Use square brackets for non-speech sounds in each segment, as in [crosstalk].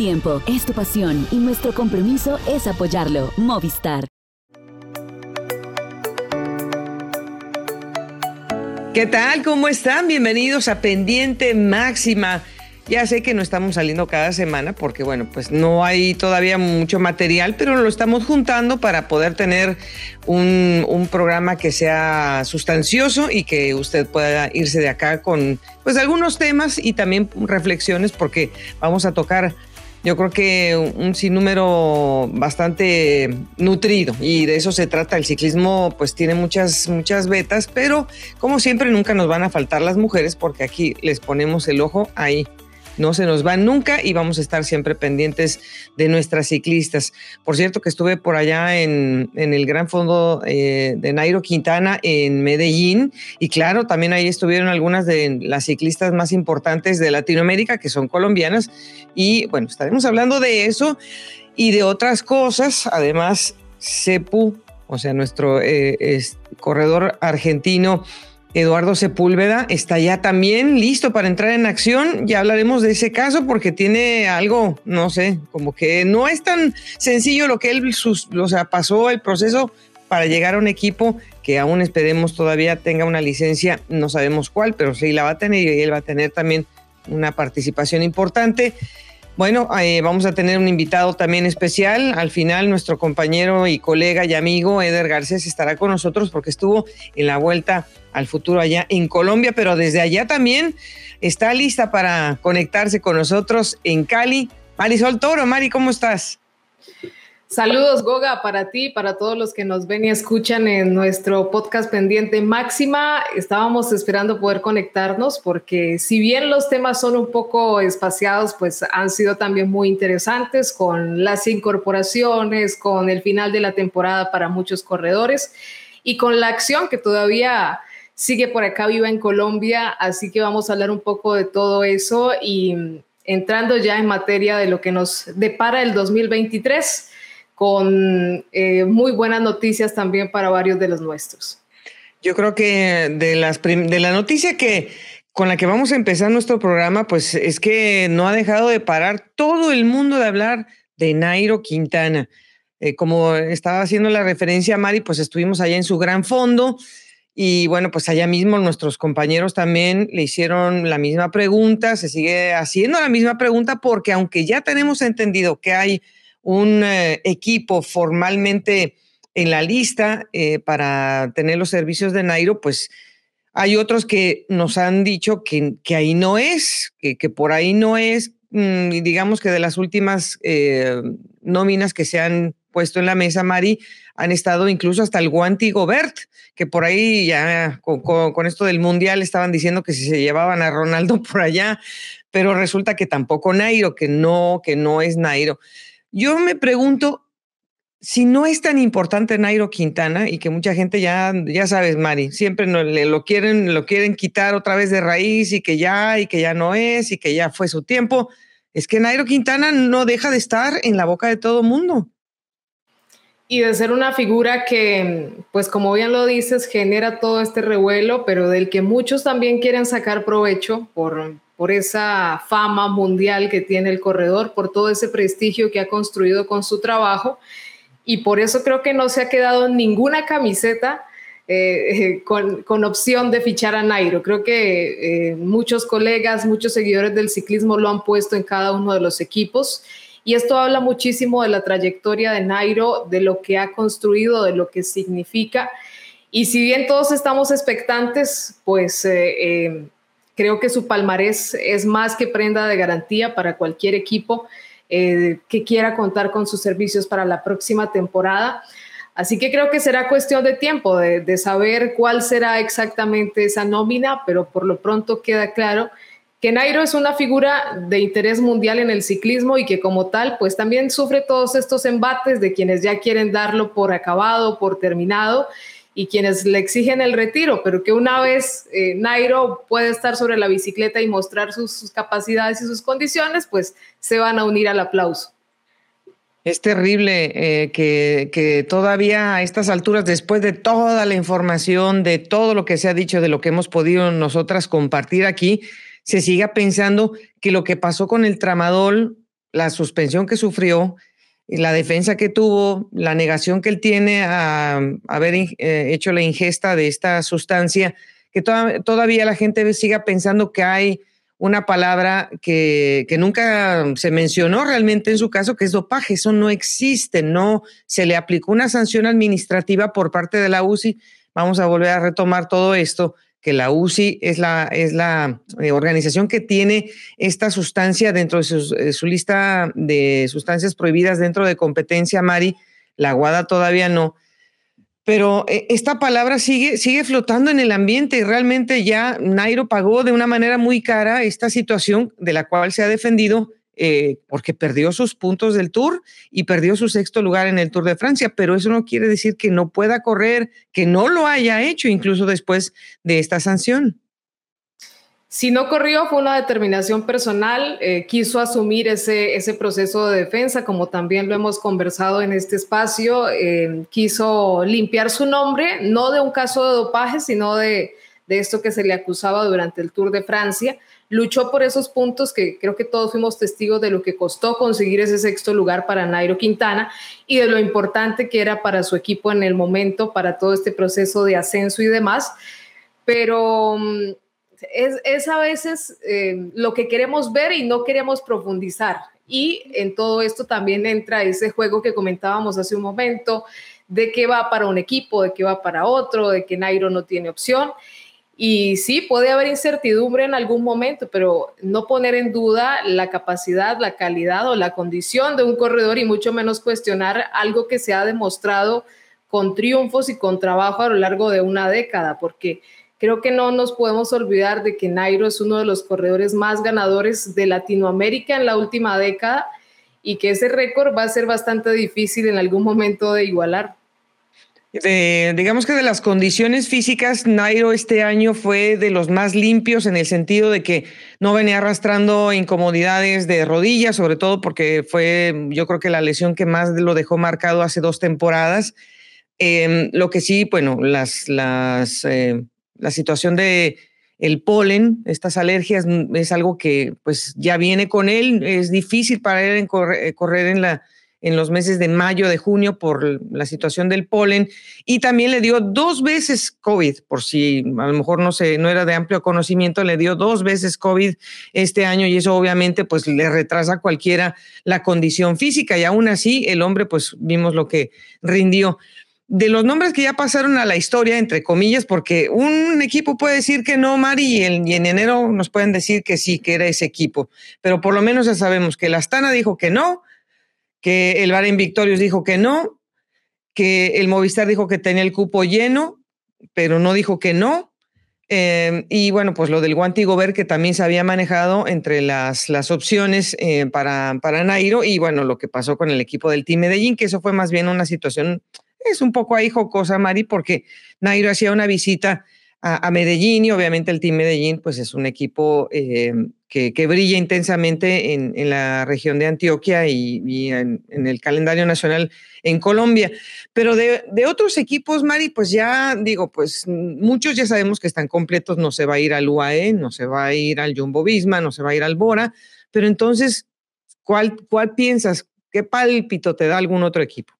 tiempo, es tu pasión y nuestro compromiso es apoyarlo. Movistar. ¿Qué tal? ¿Cómo están? Bienvenidos a Pendiente Máxima. Ya sé que no estamos saliendo cada semana porque, bueno, pues no hay todavía mucho material, pero lo estamos juntando para poder tener un, un, programa que sea sustancioso y que usted pueda irse de acá con, pues, algunos temas y también reflexiones porque vamos a tocar yo creo que un sinnúmero bastante nutrido y de eso se trata. El ciclismo pues tiene muchas, muchas vetas, pero como siempre nunca nos van a faltar las mujeres porque aquí les ponemos el ojo ahí no se nos van nunca y vamos a estar siempre pendientes de nuestras ciclistas. Por cierto que estuve por allá en, el Gran Fondo eh, de Nairo Quintana en Medellín y claro, también ahí estuvieron algunas de las ciclistas más importantes de Latinoamérica que son colombianas y bueno, estaremos hablando de eso y de otras cosas. Además, Cepu, o sea, nuestro eh, corredor argentino, Eduardo Sepúlveda está ya también listo para entrar en acción. Ya hablaremos de ese caso porque tiene algo, no sé, como que no es tan sencillo lo que él, sus, o sea, pasó el proceso para llegar a un equipo que aún esperemos todavía tenga una licencia, no sabemos cuál, pero sí la va a tener y él va a tener también una participación importante. Bueno, eh, vamos a tener un invitado también especial. Al final, nuestro compañero y colega y amigo Eder Garcés estará con nosotros porque estuvo en la vuelta al futuro allá en Colombia, pero desde allá también está lista para conectarse con nosotros en Cali. Marisol Toro, Mari, ¿cómo estás? Saludos, Goga, para ti, para todos los que nos ven y escuchan en nuestro podcast pendiente máxima. Estábamos esperando poder conectarnos porque si bien los temas son un poco espaciados, pues han sido también muy interesantes con las incorporaciones, con el final de la temporada para muchos corredores y con la acción que todavía sigue por acá viva en Colombia. Así que vamos a hablar un poco de todo eso y entrando ya en materia de lo que nos depara el 2023 con eh, muy buenas noticias también para varios de los nuestros. Yo creo que de, las de la noticia que con la que vamos a empezar nuestro programa, pues es que no ha dejado de parar todo el mundo de hablar de Nairo Quintana. Eh, como estaba haciendo la referencia a Mari, pues estuvimos allá en su gran fondo y bueno, pues allá mismo nuestros compañeros también le hicieron la misma pregunta, se sigue haciendo la misma pregunta porque aunque ya tenemos entendido que hay un eh, equipo formalmente en la lista eh, para tener los servicios de Nairo, pues hay otros que nos han dicho que, que ahí no es, que, por ahí no es, mm, digamos que de las últimas eh, nóminas que se han puesto en la mesa, Mari, han estado incluso hasta el Guanti Gobert, que por ahí ya con, con, esto del Mundial estaban diciendo que si se llevaban a Ronaldo [laughs] por allá, pero resulta que tampoco Nairo, que no, que no es Nairo. Yo me pregunto si no es tan importante Nairo Quintana y que mucha gente ya, ya sabes, Mari, siempre no, le, lo, quieren, lo quieren quitar otra vez de raíz y que ya, y que ya no es, y que ya fue su tiempo. Es que Nairo Quintana no deja de estar en la boca de todo mundo. Y de ser una figura que, pues como bien lo dices, genera todo este revuelo, pero del que muchos también quieren sacar provecho por, por esa fama mundial que tiene el corredor, por todo ese prestigio que ha construido con su trabajo. Y por eso creo que no se ha quedado ninguna camiseta eh, [laughs] con, opción de fichar a Nairo. Creo que eh, muchos colegas, muchos seguidores del ciclismo lo han puesto en cada uno de los equipos. Y esto habla muchísimo de la trayectoria de Nairo, de lo que ha construido, de lo que significa. Y si bien todos estamos expectantes, pues eh, Creo que su palmarés es más que prenda de garantía para cualquier equipo eh, que quiera contar con sus servicios para la próxima temporada. Así que creo que será cuestión de tiempo de, de, saber cuál será exactamente esa nómina, pero por lo pronto queda claro que Nairo es una figura de interés mundial en el ciclismo y que como tal, pues también sufre todos estos embates de quienes ya quieren darlo por acabado, por terminado y quienes le exigen el retiro, pero que una vez eh, Nairo puede estar sobre la bicicleta y mostrar sus, capacidades y sus condiciones, pues se van a unir al aplauso. Es terrible eh, que, que, todavía a estas alturas, después de toda la información, de todo lo que se ha dicho, de lo que hemos podido nosotras compartir aquí, se siga pensando que lo que pasó con el tramadol la suspensión que sufrió, la defensa que tuvo, la negación que él tiene a, haber eh, hecho la ingesta de esta sustancia, que todavía la gente siga pensando que hay una palabra que, que, nunca se mencionó realmente en su caso, que es dopaje. Eso no existe, no se le aplicó una sanción administrativa por parte de la UCI. Vamos a volver a retomar todo esto que la UCI es la, es la eh, organización que tiene esta sustancia dentro de eh, su, lista de sustancias prohibidas dentro de competencia, Mari. La Guada todavía no. Pero eh, esta palabra sigue, sigue flotando en el ambiente y realmente ya Nairo pagó de una manera muy cara esta situación de la cual se ha defendido eh, porque perdió sus puntos del Tour y perdió su sexto lugar en el Tour de Francia, pero eso no quiere decir que no pueda correr, que no lo haya hecho incluso después de esta sanción. Si no corrió, fue una determinación personal, eh, quiso asumir ese, ese proceso de defensa, como también lo hemos conversado en este espacio, eh, quiso limpiar su nombre, no de un caso de dopaje, sino de, de esto que se le acusaba durante el Tour de Francia luchó por esos puntos que creo que todos fuimos testigos de lo que costó conseguir ese sexto lugar para Nairo Quintana y de lo importante que era para su equipo en el momento, para todo este proceso de ascenso y demás. Pero mm, es, a veces eh, lo que queremos ver y no queremos profundizar. Y en todo esto también entra ese juego que comentábamos hace un momento, de que va para un equipo, de que va para otro, de que Nairo no tiene opción. Y sí, puede haber incertidumbre en algún momento, pero no poner en duda la capacidad, la calidad o la condición de un corredor y mucho menos cuestionar algo que se ha demostrado con triunfos y con trabajo a lo largo de una década, porque creo que no nos podemos olvidar de que Nairo es uno de los corredores más ganadores de Latinoamérica en la última década y que ese récord va a ser bastante difícil en algún momento de igualar digamos que de las condiciones físicas, Nairo este año fue de los más limpios en el sentido de que no venía arrastrando incomodidades de rodillas, sobre todo porque fue, yo creo que la lesión que más lo dejó marcado hace dos temporadas. Em, lo que sí, bueno, las, las, eh, la situación de el polen, estas alergias, es algo que pues ya viene con él. Es difícil para él eh, correr en la en los meses de mayo, de junio, por la situación del polen, y también le dio dos veces COVID, por si a lo mejor no, se, no era de amplio conocimiento, le dio dos veces COVID este año y eso obviamente pues le retrasa cualquiera la condición física. Y aún así el hombre pues vimos lo que rindió. De los nombres que ya pasaron a la historia, entre comillas, porque un equipo puede decir que no, Mari, y en, enero nos pueden decir que sí, que era ese equipo, pero por lo menos ya sabemos que la Astana dijo que no, que el Bar Victorious dijo que no, que el Movistar dijo que tenía el cupo lleno, pero no dijo que no. Em, y bueno, pues lo del Guanti Gobert que también se había manejado entre las, las opciones eh, para, para Nairo y bueno, lo que pasó con el equipo del Team Medellín, que eso fue más bien una situación, es un poco ahí jocosa, Mari, porque Nairo hacía una visita a, Medellín y obviamente el Team Medellín pues es un equipo eh, que, brilla intensamente en, la región de Antioquia y, en, el calendario nacional en Colombia. Pero de, otros equipos, Mari, pues ya digo, pues muchos ya sabemos que están completos, no se va a ir al UAE, no se va a ir al Jumbo Visma, no se va a ir al Bora, pero entonces, ¿cuál, cuál piensas? ¿Qué pálpito te da algún otro equipo?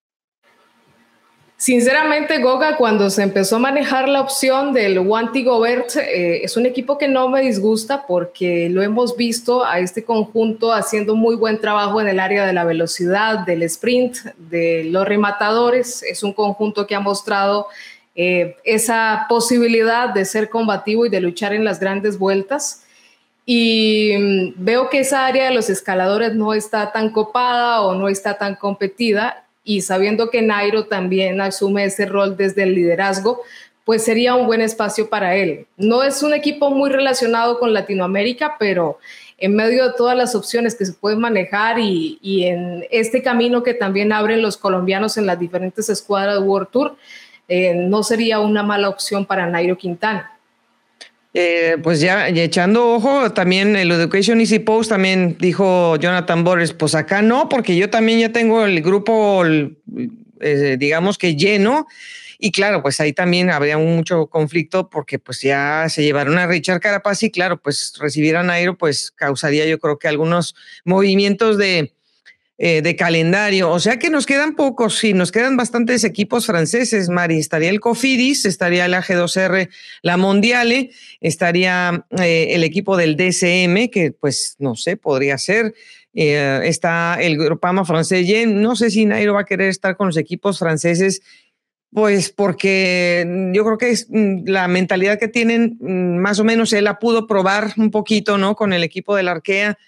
Sinceramente, Goga, cuando se empezó a manejar la opción del Wanty Gobert, eh, es un equipo que no me disgusta porque lo hemos visto a este conjunto haciendo muy buen trabajo en el área de la velocidad, del sprint, de los rematadores. Es un conjunto que ha mostrado eh, esa posibilidad de ser combativo y de luchar en las grandes vueltas. Y mm, veo que esa área de los escaladores no está tan copada o no está tan competida y sabiendo que Nairo también asume ese rol desde el liderazgo, pues sería un buen espacio para él. No es un equipo muy relacionado con Latinoamérica, pero en medio de todas las opciones que se pueden manejar y, en este camino que también abren los colombianos en las diferentes escuadras de World Tour, eh, no sería una mala opción para Nairo Quintana. Eh, pues ya echando ojo, también el Education Easy Post también dijo Jonathan Borges, pues acá no, porque yo también ya tengo el grupo, eh, digamos que lleno, y claro, pues ahí también habría mucho conflicto porque pues ya se llevaron a Richard Carapaz y claro, pues recibir a Nairo pues causaría yo creo que algunos movimientos de, eh, de calendario. O sea que nos quedan pocos, sí, nos quedan bastantes equipos franceses, Mari. Estaría el Cofidis, estaría el AG2R, la Mondiale, estaría eh, el equipo del DCM, que pues no sé, podría ser. Eh, está el Grupama francés. No sé si Nairo va a querer estar con los equipos franceses pues porque yo creo que es mm, la mentalidad que tienen, mm, más o menos él la pudo probar un poquito, ¿no? Con el equipo del Arkea.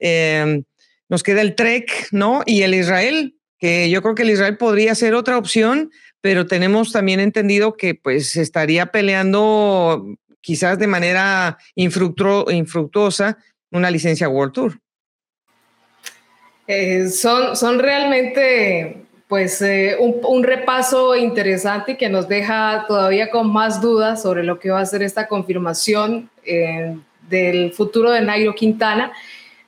Em, nos queda el Trek, ¿no? Y el Israel, que yo creo que el Israel podría ser otra opción, pero tenemos también entendido que pues estaría peleando quizás de manera infructuosa una licencia World Tour. Eh, son, son realmente pues eh, un, repaso interesante que nos deja todavía con más dudas sobre lo que va a ser esta confirmación eh, del futuro de Nairo Quintana,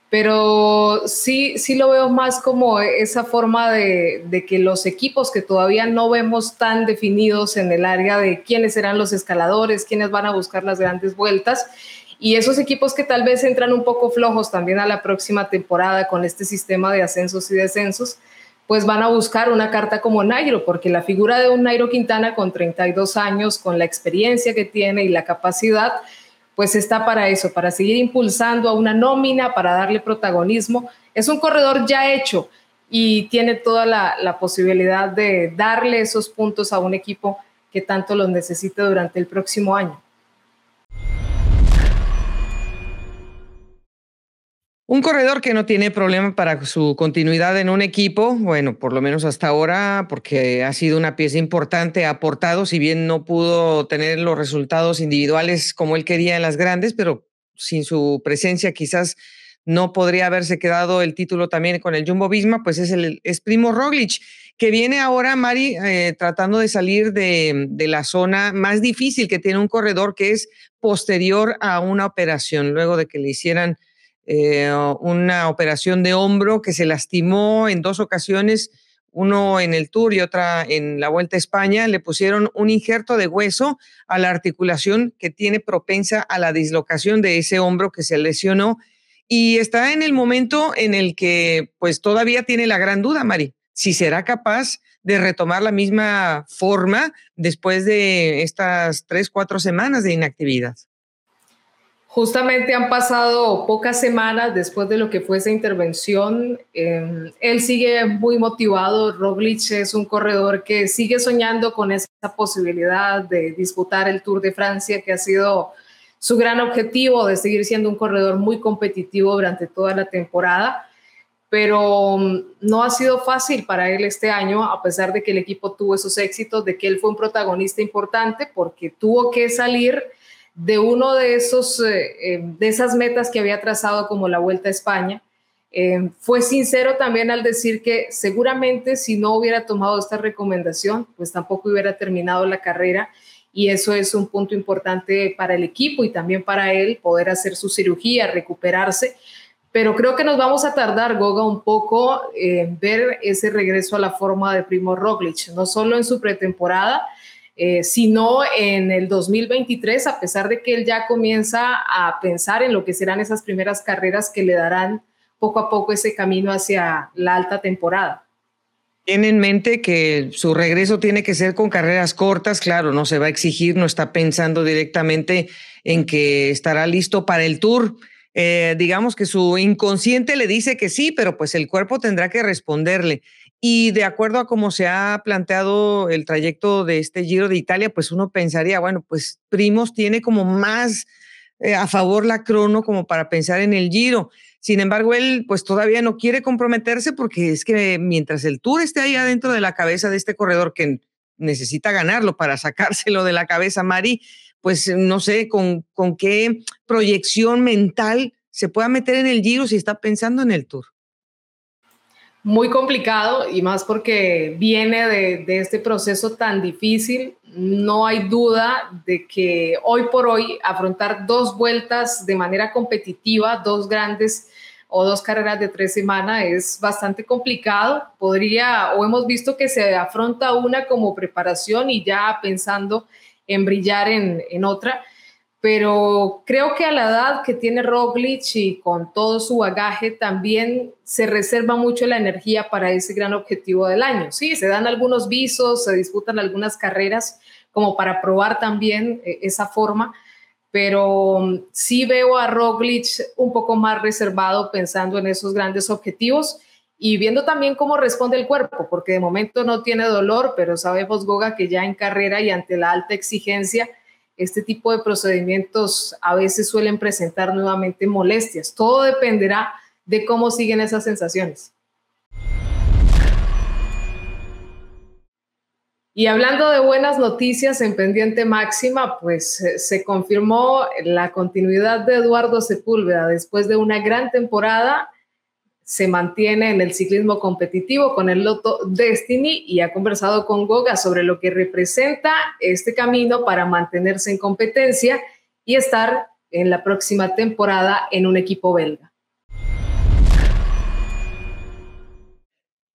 pero sí, sí lo veo más como esa forma de, de, que los equipos que todavía no vemos tan definidos en el área de quiénes serán los escaladores, quiénes van a buscar las grandes vueltas, y esos equipos que tal vez entran un poco flojos también a la próxima temporada con este sistema de ascensos y descensos, pues van a buscar una carta como Nairo, porque la figura de un Nairo Quintana con 32 años, con la experiencia que tiene y la capacidad, pues está para eso, para seguir impulsando a una nómina, para darle protagonismo. Es un corredor ya hecho y tiene toda la, posibilidad de darle esos puntos a un equipo que tanto los necesite durante el próximo año. Un corredor que no tiene problema para su continuidad en un equipo, bueno, por lo menos hasta ahora, porque ha sido una pieza importante, ha aportado, si bien no pudo tener los resultados individuales como él quería en las grandes, pero sin su presencia quizás no podría haberse quedado el título también con el Jumbo Visma, pues es el es Primo Roglic, que viene ahora, Mari, eh, tratando de salir de, de la zona más difícil que tiene un corredor, que es posterior a una operación, luego de que le hicieran eh, una operación de hombro que se lastimó en dos ocasiones, uno en el Tour y otra en la Vuelta a España, le pusieron un injerto de hueso a la articulación que tiene propensa a la dislocación de ese hombro que se lesionó y está en el momento en el que pues todavía tiene la gran duda, Mari, si será capaz de retomar la misma forma después de estas tres, cuatro semanas de inactividad. Justamente han pasado pocas semanas después de lo que fue esa intervención. Em, él sigue muy motivado. Roglic es un corredor que sigue soñando con esa posibilidad de disputar el Tour de Francia, que ha sido su gran objetivo de seguir siendo un corredor muy competitivo durante toda la temporada. Pero mm, no ha sido fácil para él este año, a pesar de que el equipo tuvo esos éxitos, de que él fue un protagonista importante, porque tuvo que salir de uno de esos eh, eh, de esas metas que había trazado como la Vuelta a España. Eh, fue sincero también al decir que seguramente si no hubiera tomado esta recomendación, pues tampoco hubiera terminado la carrera y eso es un punto importante para el equipo y también para él poder hacer su cirugía, recuperarse. Pero creo que nos vamos a tardar, Goga, un poco en ver ese regreso a la forma de Primo Roglic, no solo en su pretemporada, eh, sino en el 2023, a pesar de que él ya comienza a pensar en lo que serán esas primeras carreras que le darán poco a poco ese camino hacia la alta temporada. Tiene en mente que su regreso tiene que ser con carreras cortas, claro, no se va a exigir, no está pensando directamente en que estará listo para el tour. Eh, digamos que su inconsciente le dice que sí, pero pues el cuerpo tendrá que responderle. Y de acuerdo a cómo se ha planteado el trayecto de este Giro de Italia, pues uno pensaría, bueno, pues Primos tiene como más eh, a favor la crono como para pensar en el Giro. Sin embargo, él pues todavía no quiere comprometerse porque es que mientras el Tour esté ahí adentro de la cabeza de este corredor que necesita ganarlo para sacárselo de la cabeza, Mari, pues no sé con, con qué proyección mental se pueda meter en el Giro si está pensando en el Tour muy complicado y más porque viene de, este proceso tan difícil. No hay duda de que hoy por hoy afrontar dos vueltas de manera competitiva, dos grandes o dos carreras de tres semanas es bastante complicado. Podría, o hemos visto que se afronta una como preparación y ya pensando en brillar en, otra pero creo que a la edad que tiene Roglic y con todo su bagaje también se reserva mucho la energía para ese gran objetivo del año. Sí, se dan algunos visos, se disputan algunas carreras como para probar también eh, esa forma, pero mm, sí veo a Roglic un poco más reservado pensando en esos grandes objetivos y viendo también cómo responde el cuerpo, porque de momento no tiene dolor, pero sabemos, Goga, que ya en carrera y ante la alta exigencia, este tipo de procedimientos a veces suelen presentar nuevamente molestias. Todo dependerá de cómo siguen esas sensaciones. Y hablando de buenas noticias en pendiente máxima, pues eh, se confirmó la continuidad de Eduardo Sepúlveda después de una gran temporada se mantiene en el ciclismo competitivo con el Loto Destiny y ha conversado con Goga sobre lo que representa este camino para mantenerse en competencia y estar en la próxima temporada en un equipo belga.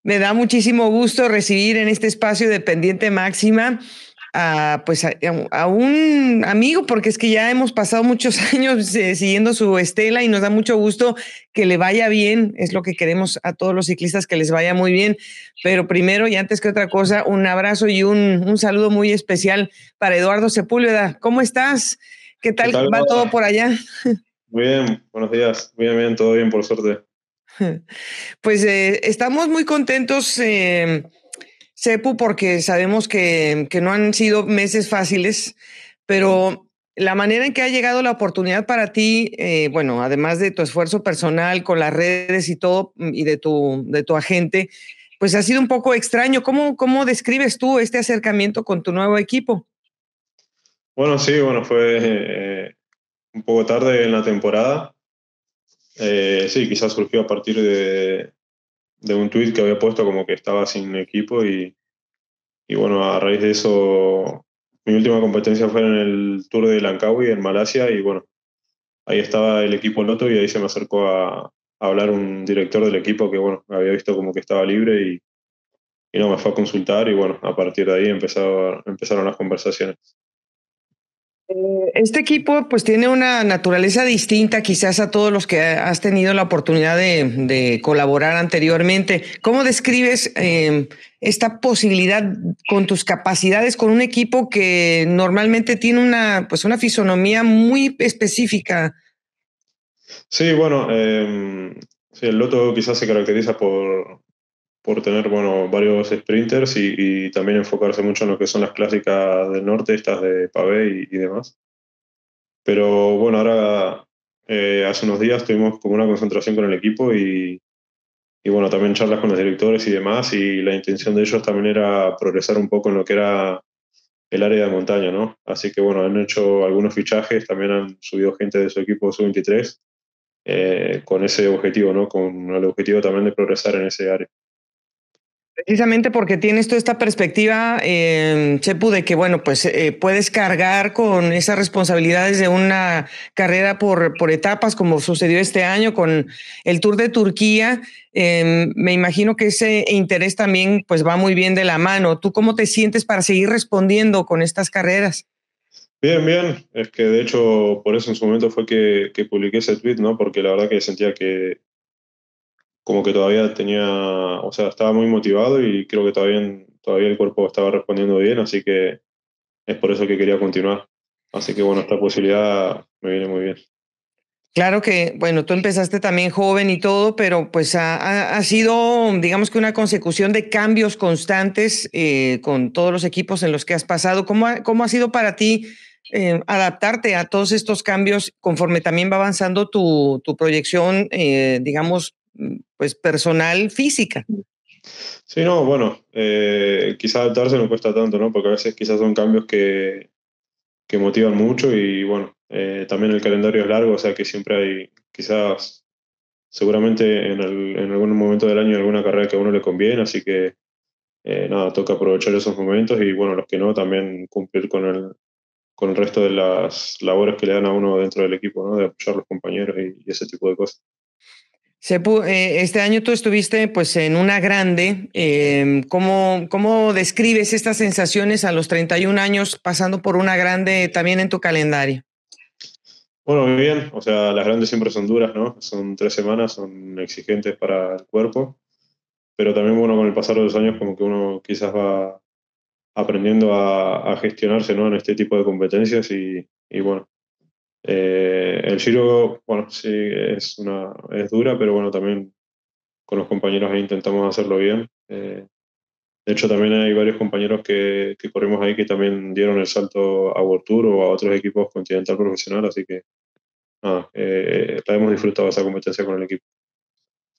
Me da muchísimo gusto recibir en este espacio de pendiente máxima a, pues a, un amigo, porque es que ya hemos pasado muchos [laughs] años eh, siguiendo su estela y nos da mucho gusto que le vaya bien. Es lo que queremos a todos los ciclistas, que les vaya muy bien. Pero primero y antes que otra cosa, un abrazo y un, un saludo muy especial para Eduardo Sepúlveda. ¿Cómo estás? ¿Qué tal, va todo por allá? Muy bien, buenos días. Muy bien, todo bien, por suerte. [laughs] Pues eh, estamos muy contentos. Eh, Sepu, porque sabemos que, no han sido meses fáciles, pero la manera en que ha llegado la oportunidad para ti, eh, bueno, además de tu esfuerzo personal con las redes y todo, mm, y de tu, de tu agente, pues ha sido un poco extraño. ¿Cómo, cómo describes tú este acercamiento con tu nuevo equipo? Bueno, sí, bueno, fue eh, un poco tarde en la temporada. Eh, sí, quizás surgió a partir de, de un tweet que había puesto como que estaba sin equipo y, y bueno, a raíz de eso, mi última competencia fue en el Tour de Langkawi en Malasia y bueno, ahí estaba el equipo Loto y ahí se me acercó a, hablar un director del equipo que bueno, había visto como que estaba libre y, y no, me fue a consultar y bueno, a partir de ahí empezó, empezaron las conversaciones. Eh, este equipo pues tiene una naturaleza distinta quizás a todos los que has tenido la oportunidad de, colaborar anteriormente. ¿Cómo describes em, esta posibilidad con tus capacidades con un equipo que normalmente tiene una, pues una fisonomía muy específica? Sí, bueno, em, el Loto quizás se caracteriza por, por tener bueno, varios sprinters y, también enfocarse mucho en lo que son las clásicas del norte, estas de Pavé y, demás. Pero bueno, ahora eh, hace unos días tuvimos como una concentración con el equipo y, y, bueno, también charlas con los directores y demás y la intención de ellos también era progresar un poco en lo que era el área de montaña, ¿no? Así que bueno, han hecho algunos fichajes, también han subido gente de su equipo sub-23 eh, con ese objetivo, ¿no? Con el objetivo también de progresar en ese área. Precisamente porque tienes toda esta perspectiva, eh, Chepu, de que, bueno, pues eh, puedes cargar con esas responsabilidades de una carrera por, por etapas, como sucedió este año con el Tour de Turquía. Em, me imagino que ese interés también pues va muy bien de la mano. ¿Tú cómo te sientes para seguir respondiendo con estas carreras? Bien, bien. Es que de hecho por eso en su momento fue que, que publiqué ese tweet, ¿no? Porque la verdad que sentía que, como que todavía tenía, o sea, estaba muy motivado y creo que todavía, todavía el cuerpo estaba respondiendo bien, así que es por eso que quería continuar. Así que bueno, esta posibilidad me viene muy bien. Claro que, bueno, tú empezaste también joven y todo, pero pues ha, ha sido, digamos que una consecución de cambios constantes eh, con todos los equipos en los que has pasado. ¿Cómo ha, cómo ha sido para ti eh, adaptarte a todos estos cambios conforme también va avanzando tu, tu proyección, eh, digamos, pues personal física. Sí, no, bueno, eh, quizás adaptarse no cuesta tanto, ¿no? Porque a veces quizás son cambios que, que motivan mucho y bueno, eh, también el calendario es largo, o sea que siempre hay quizás, seguramente en, algún momento del año alguna carrera que a uno le conviene, así que eh, nada, toca aprovechar esos momentos y bueno, los que no, también cumplir con el, con el resto de las labores que le dan a uno dentro del equipo, ¿no? De apoyar a los compañeros y ese tipo de cosas. Eh, este año tú estuviste pues en una grande. Em, ¿cómo, ¿Cómo describes estas sensaciones a los 31 años pasando por una grande también en tu calendario? Bueno, bien, o sea, las grandes siempre son duras, ¿no? Son tres semanas, son exigentes para el cuerpo, pero también, bueno, con el pasar de los años como que uno quizás va aprendiendo a, gestionarse, ¿no? En este tipo de competencias y, bueno, eh, el giro, bueno, sí, es, una, es dura, pero bueno, también con los compañeros ahí intentamos hacerlo bien. Eh, de hecho, también hay varios compañeros que, que, corrimos ahí que también dieron el salto a World Tour o a otros equipos continental profesional, así que nada, eh, la hemos disfrutado esa competencia con el equipo.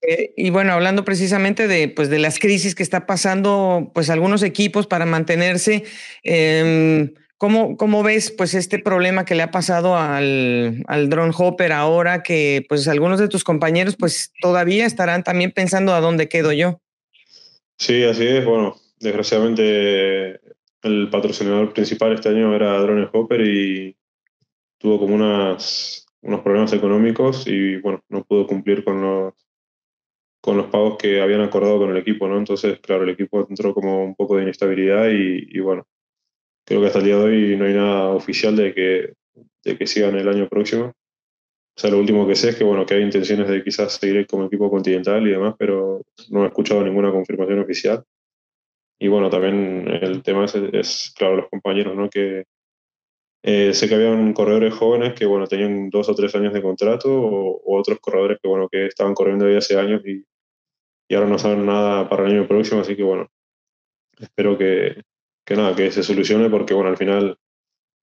Eh, y bueno, hablando precisamente de, pues, de las crisis que está pasando pues algunos equipos para mantenerse, eh, ¿cómo, ¿cómo, ves pues este problema que le ha pasado al, al drone hopper ahora que pues algunos de tus compañeros pues todavía estarán también pensando a dónde quedo yo? Sí, así es. Bueno, desgraciadamente el patrocinador principal este año era Drone Hopper y tuvo como unas, unos problemas económicos y bueno, no pudo cumplir con los, con los pagos que habían acordado con el equipo, ¿no? Entonces, claro, el equipo entró como un poco de inestabilidad y, y bueno, creo que hasta el día de hoy no hay nada oficial de que, de que sigan el año próximo. O sea, lo último que sé es que, bueno, que hay intenciones de quizás seguir como equipo continental y demás, pero no he escuchado ninguna confirmación oficial. Y bueno, también el tema es, es claro, los compañeros, ¿no? Que eh, sé que habían corredores jóvenes que, bueno, tenían dos o tres años de contrato o, otros corredores que, bueno, que estaban corriendo ya hace años y, y, ahora no saben nada para el año próximo, así que, bueno, espero que, que nada, que se solucione porque, bueno, al final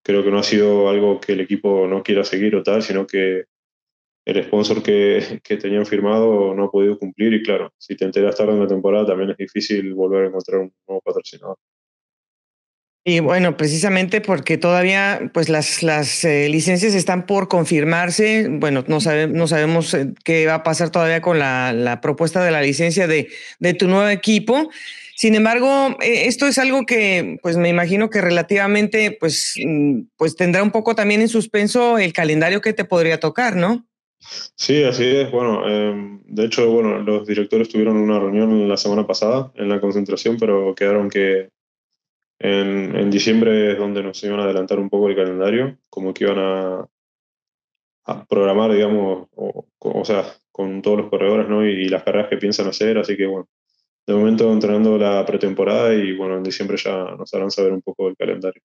creo que no ha sido algo que el equipo no quiera seguir o tal, sino que el sponsor que, [laughs] que, tenían firmado no ha podido cumplir y claro, si te enteras tarde en la temporada también es difícil volver a encontrar un nuevo patrocinador. Y bueno, precisamente porque todavía pues las, las eh, licencias están por confirmarse. Bueno, no, sabe, no sabemos eh, qué va a pasar todavía con la, la propuesta de la licencia de, de, tu nuevo equipo. Sin embargo, eh, esto es algo que pues me imagino que relativamente pues, mm, pues tendrá un poco también en suspenso el calendario que te podría tocar, ¿no? Sí, así es. Bueno, eh, de hecho, bueno, los directores tuvieron una reunión la semana pasada en la concentración, pero quedaron que en, en diciembre es donde nos iban a adelantar un poco el calendario, como que iban a, programar, digamos, o, o, sea, con todos los corredores, ¿no? Y, y, las carreras que piensan hacer, así que bueno, de momento entrenando la pretemporada y bueno, en diciembre ya nos harán saber un poco el calendario.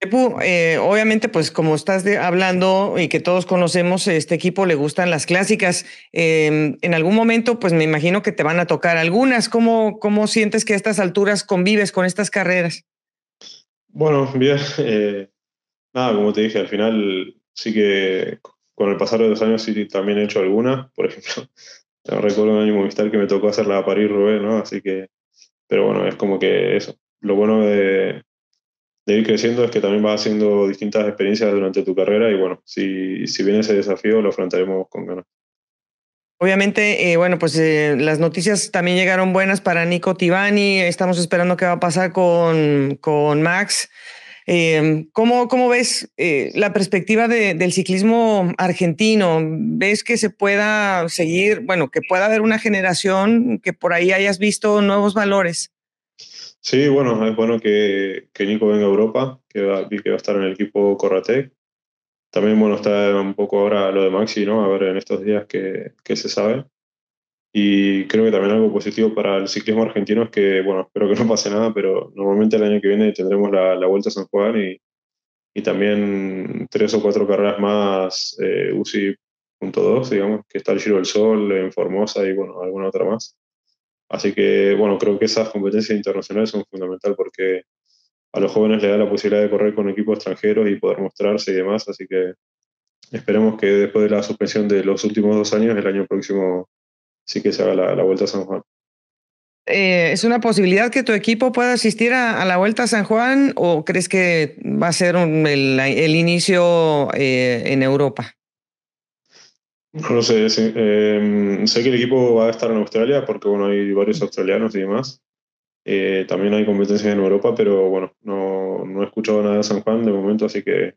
Eh, obviamente, pues como estás de, hablando y que todos conocemos, este equipo le gustan las clásicas. Eh, en algún momento, pues me imagino que te van a tocar algunas. ¿Cómo, cómo sientes que a estas alturas convives con estas carreras? Bueno, [laughs] bien. Eh, nada, como te dije, al final sí que con el pasar de los años sí también he hecho algunas. Por ejemplo, recuerdo un año Movistar que me tocó hacer la París-Roubaix, ¿no? Así que, pero bueno, es como que eso. Lo bueno de, de ir creciendo es que también vas haciendo distintas experiencias durante tu carrera y bueno, si, si viene ese desafío lo afrontaremos con ganas. Obviamente, eh, bueno, pues eh, las noticias también llegaron buenas para Nico Tibani. Estamos esperando qué va a pasar con, con Max. Eh, ¿cómo, ¿cómo, ves eh, la perspectiva de, del ciclismo argentino? ¿Ves que se pueda seguir, bueno, que pueda haber una generación que por ahí hayas visto nuevos valores? Sí, bueno, es bueno que, que Nico venga a Europa, que va, que va a estar en el equipo Corratec. También, bueno, está un poco ahora lo de Maxi, ¿no? A ver en estos días qué, qué se sabe. Y creo que también algo positivo para el ciclismo argentino es que, bueno, espero que no pase nada, pero normalmente el año que viene tendremos la, la Vuelta a San Juan y, y, también tres o cuatro carreras más eh, UCI.2, digamos, que está el Giro del Sol en Formosa y, bueno, alguna otra más. Así que, bueno, creo que esas competencias internacionales son fundamentales porque a los jóvenes les da la posibilidad de correr con equipos extranjeros y poder mostrarse y demás. Así que esperemos que después de la suspensión de los últimos dos años, el año próximo sí que se haga la, la Vuelta a San Juan. Eh, ¿Es una posibilidad que tu equipo pueda asistir a, a, la Vuelta a San Juan o crees que va a ser un, el, el, inicio eh, en Europa? No lo sé, sí. eh, sé que el equipo va a estar en Australia porque bueno, hay varios australianos y demás. Eh, también hay competencias en Europa, pero bueno, no, no, he escuchado nada de San Juan de momento, así que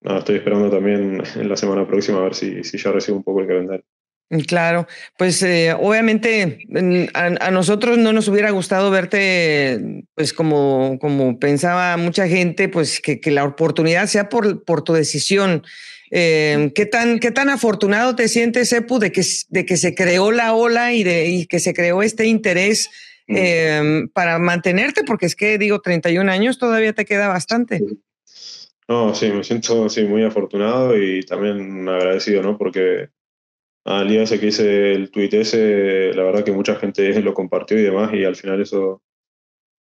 nada, estoy esperando también en la semana próxima a ver si, si ya recibo un poco el calendario. Mm, claro, pues eh, obviamente a, nosotros no nos hubiera gustado verte, pues como, como pensaba mucha gente, pues que, que la oportunidad sea por, por tu decisión. Eh, ¿qué, tan, ¿Qué tan afortunado te sientes, Epu, de que, de que se creó la ola y, de, y que se creó este interés mm. eh, para mantenerte? Porque es que, digo, 31 años todavía te queda bastante. No, sí, me siento sí, muy afortunado y también agradecido, ¿no? Porque al día ese que hice el tuit ese, la verdad que mucha gente [laughs] lo compartió y demás, y al final eso,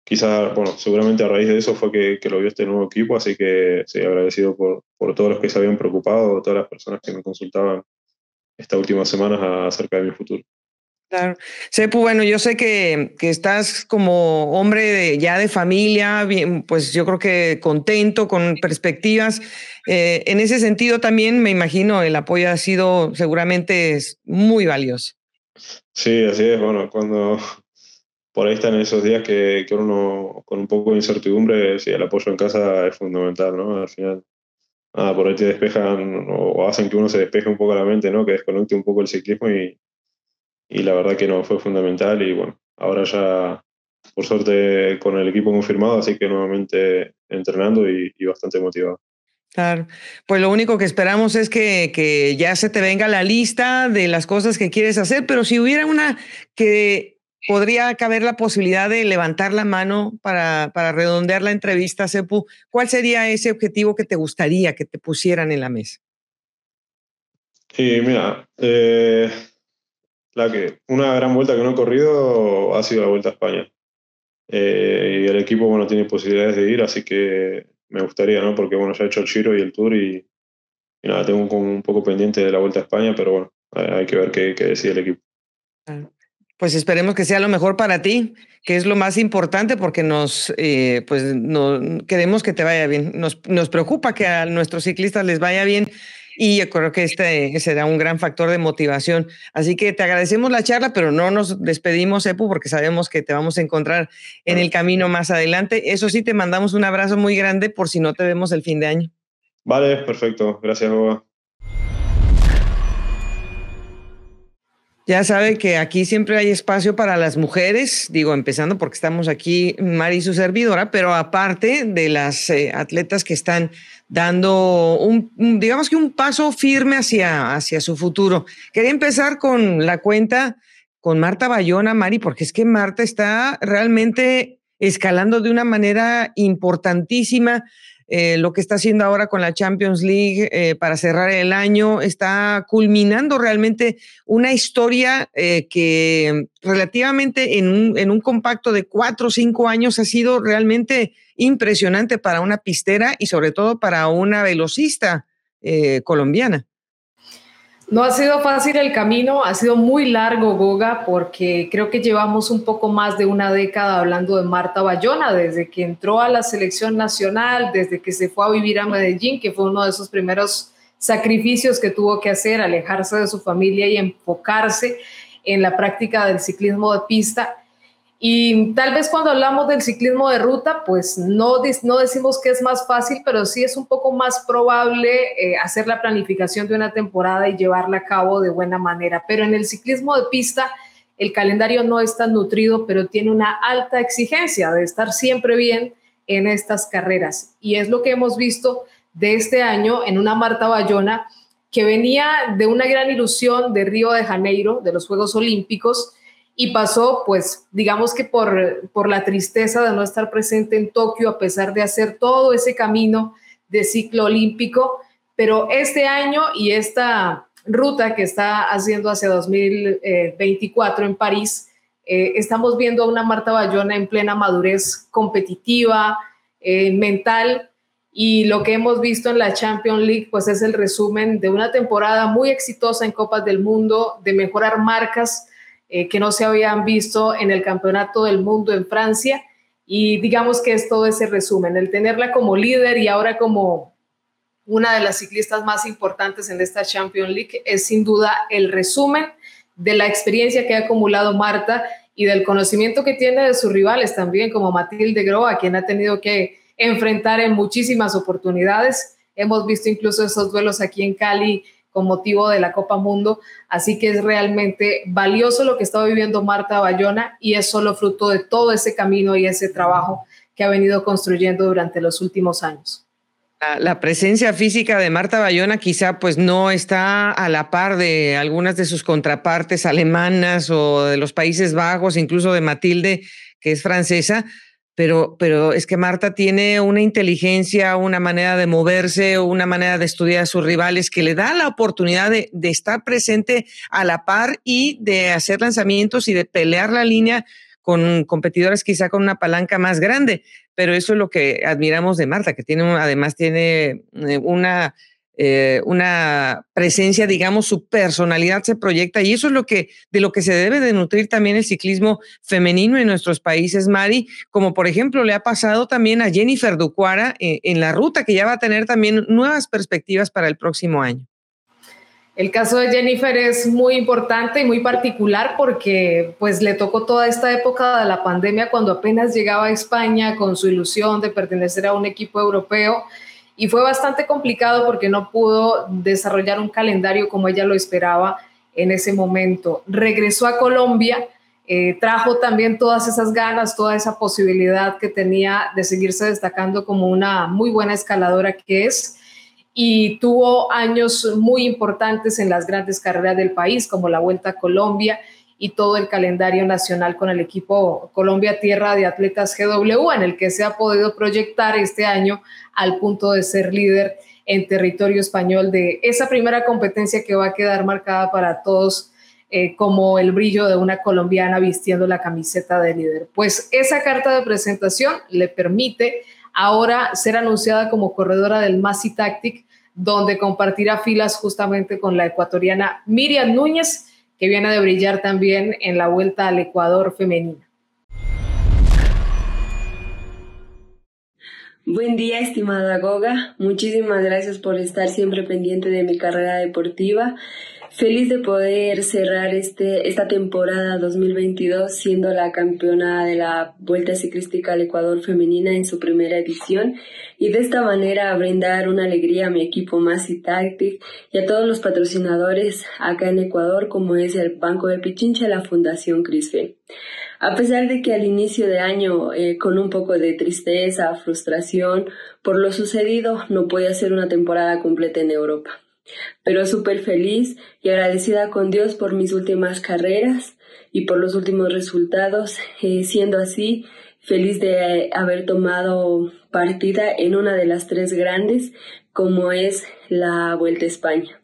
quizás, bueno, seguramente a raíz de eso fue que, que, lo vio este nuevo equipo, así que sí, agradecido por, por todos los que se habían preocupado, todas las personas que me consultaban estas últimas semanas acerca de mi futuro. Claro. Sepu, bueno, yo sé que, que estás como hombre ya de familia, bien, pues yo creo que contento, con perspectivas. Eh, en ese sentido también me imagino el apoyo ha sido seguramente muy valioso. Sí, así es. Bueno, cuando [laughs] por ahí están esos días que, que uno con un poco de incertidumbre, sí, el apoyo en casa es fundamental, ¿no? Al final, por ahí te despejan o hacen que uno se despeje un poco la mente, ¿no? Que desconecte un poco el ciclismo y, y la verdad que no, fue fundamental y bueno, ahora ya por suerte con el equipo confirmado, así que nuevamente entrenando y, bastante motivado. Claro, pues lo único que esperamos es que, que, ya se te venga la lista de las cosas que quieres hacer, pero si hubiera una que podría caber la posibilidad de levantar la mano para, para redondear la entrevista, Sepu, ¿cuál sería ese objetivo que te gustaría que te pusieran en la mesa? Sí, mira, eh, la que una gran vuelta que no he corrido ha sido la Vuelta a España. Eh, y el equipo, bueno, tiene posibilidades de ir, así que me gustaría, ¿no? Porque, bueno, ya he hecho el Giro y el Tour y, nada, tengo un poco pendiente de la Vuelta a España, pero bueno, hay que ver qué, qué decide el equipo. Pues esperemos que sea lo mejor para ti, que es lo más importante porque nos, eh, pues no, queremos que te vaya bien. Nos, nos preocupa que a nuestros ciclistas les vaya bien y yo creo que este será un gran factor de motivación. Así que te agradecemos la charla, pero no nos despedimos, Epu, porque sabemos que te vamos a encontrar en el camino más adelante. Eso sí, te mandamos un abrazo muy grande por si no te vemos el fin de año. Vale, perfecto. Gracias, Boba. Ya sabe que aquí siempre hay espacio para las mujeres, digo, empezando porque estamos aquí, Mari y su servidora, pero aparte de las eh, atletas que están dando un, digamos que un paso firme hacia, hacia su futuro. Quería empezar con la cuenta con Marta Bayona, Mari, porque es que Marta está realmente escalando de una manera importantísima. Eh, lo que está haciendo ahora con la Champions League eh, para cerrar el año, está culminando realmente una historia eh, que relativamente en un, en un, compacto de cuatro o cinco años ha sido realmente impresionante para una pistera y sobre todo para una velocista colombiana. No ha sido fácil el camino, ha sido muy largo, Goga, porque creo que llevamos un poco más de una década hablando de Marta Bayona, desde que entró a la selección nacional, desde que se fue a vivir a Medellín, que fue uno de esos primeros sacrificios que tuvo que hacer, alejarse de su familia y enfocarse en la práctica del ciclismo de pista. Y tal vez cuando hablamos del ciclismo de ruta, pues no, no decimos que es más fácil, pero sí es un poco más probable eh, hacer la planificación de una temporada y llevarla a cabo de buena manera. Pero en el ciclismo de pista, el calendario no es tan nutrido, pero tiene una alta exigencia de estar siempre bien en estas carreras. Y es lo que hemos visto de este año en una Marta Bayona que venía de una gran ilusión de Río de Janeiro, de los Juegos Olímpicos, y pasó, pues, digamos que por, por la tristeza de no estar presente en Tokio, a pesar de hacer todo ese camino de ciclo olímpico, pero este año y esta ruta que está haciendo hacia 2024 en París, eh, estamos viendo a una Marta Bayona en plena madurez competitiva, eh, mental, y lo que hemos visto en la Champions League, pues es el resumen de una temporada muy exitosa en Copas del Mundo, de mejorar marcas, eh, que no se habían visto en el Campeonato del Mundo en Francia. Y digamos que es todo ese resumen, el tenerla como líder y ahora como una de las ciclistas más importantes en esta Champions League es sin duda el resumen de la experiencia que ha acumulado Marta y del conocimiento que tiene de sus rivales también, como Matilde Groa, quien ha tenido que enfrentar en muchísimas oportunidades. Hemos visto incluso esos duelos aquí en Cali con motivo de la Copa Mundo. Así que es realmente valioso lo que está viviendo Marta Bayona y es solo fruto de todo ese camino y ese trabajo que ha venido construyendo durante los últimos años. La, presencia física de Marta Bayona quizá pues no está a la par de algunas de sus contrapartes alemanas o de los Países Bajos, incluso de Matilde, que es francesa, pero, pero es que Marta tiene una inteligencia, una manera de moverse, una manera de estudiar a sus rivales que le da la oportunidad de, de estar presente a la par y de hacer lanzamientos y de pelear la línea con competidores quizá con una palanca más grande, pero eso es lo que admiramos de Marta, que tiene además tiene eh, una, eh, una presencia, digamos, su personalidad se proyecta y eso es lo que de lo que se debe de nutrir también el ciclismo femenino en nuestros países, Mari, como por ejemplo le ha pasado también a Jennifer Ducuara en la ruta, que ya va a tener también nuevas perspectivas para el próximo año. El caso de Jennifer es muy importante y muy particular porque pues le tocó toda esta época de la pandemia cuando apenas llegaba a España con su ilusión de pertenecer a un equipo europeo y fue bastante complicado porque no pudo desarrollar un calendario como ella lo esperaba en ese momento. Regresó a Colombia, eh, trajo también todas esas ganas, toda esa posibilidad que tenía de seguirse destacando como una muy buena escaladora que es y tuvo años muy importantes en las grandes carreras del país, como la Vuelta a Colombia y todo el calendario nacional con el equipo Colombia Tierra de Atletas GW, en el que se ha podido proyectar este año al punto de ser líder en territorio español de esa primera competencia que va a quedar marcada para todos eh, como el brillo de una colombiana vistiendo la camiseta de líder. Pues esa carta de presentación le permite ahora ser anunciada como corredora del Masi Tactic, donde compartirá filas justamente con la ecuatoriana Miriam Núñez, que viene de brillar también en la vuelta al Ecuador femenina. Buen día, estimada Goga. Muchísimas gracias por estar siempre pendiente de mi carrera deportiva. Feliz de poder cerrar este, esta temporada 2022 siendo la campeona de la Vuelta Ciclística al Ecuador femenina en su primera edición y de esta manera brindar una alegría a mi equipo Masi Tactic y a todos los patrocinadores acá en Ecuador como es el Banco de Pichincha y la Fundación Crisfe. A pesar de que al inicio de año, eh, con un poco de tristeza, frustración por lo sucedido, no pude hacer una temporada completa en Europa pero súper feliz y agradecida con Dios por mis últimas carreras y por los últimos resultados, eh, siendo así feliz de haber tomado partida en una de las tres grandes como es la Vuelta a España.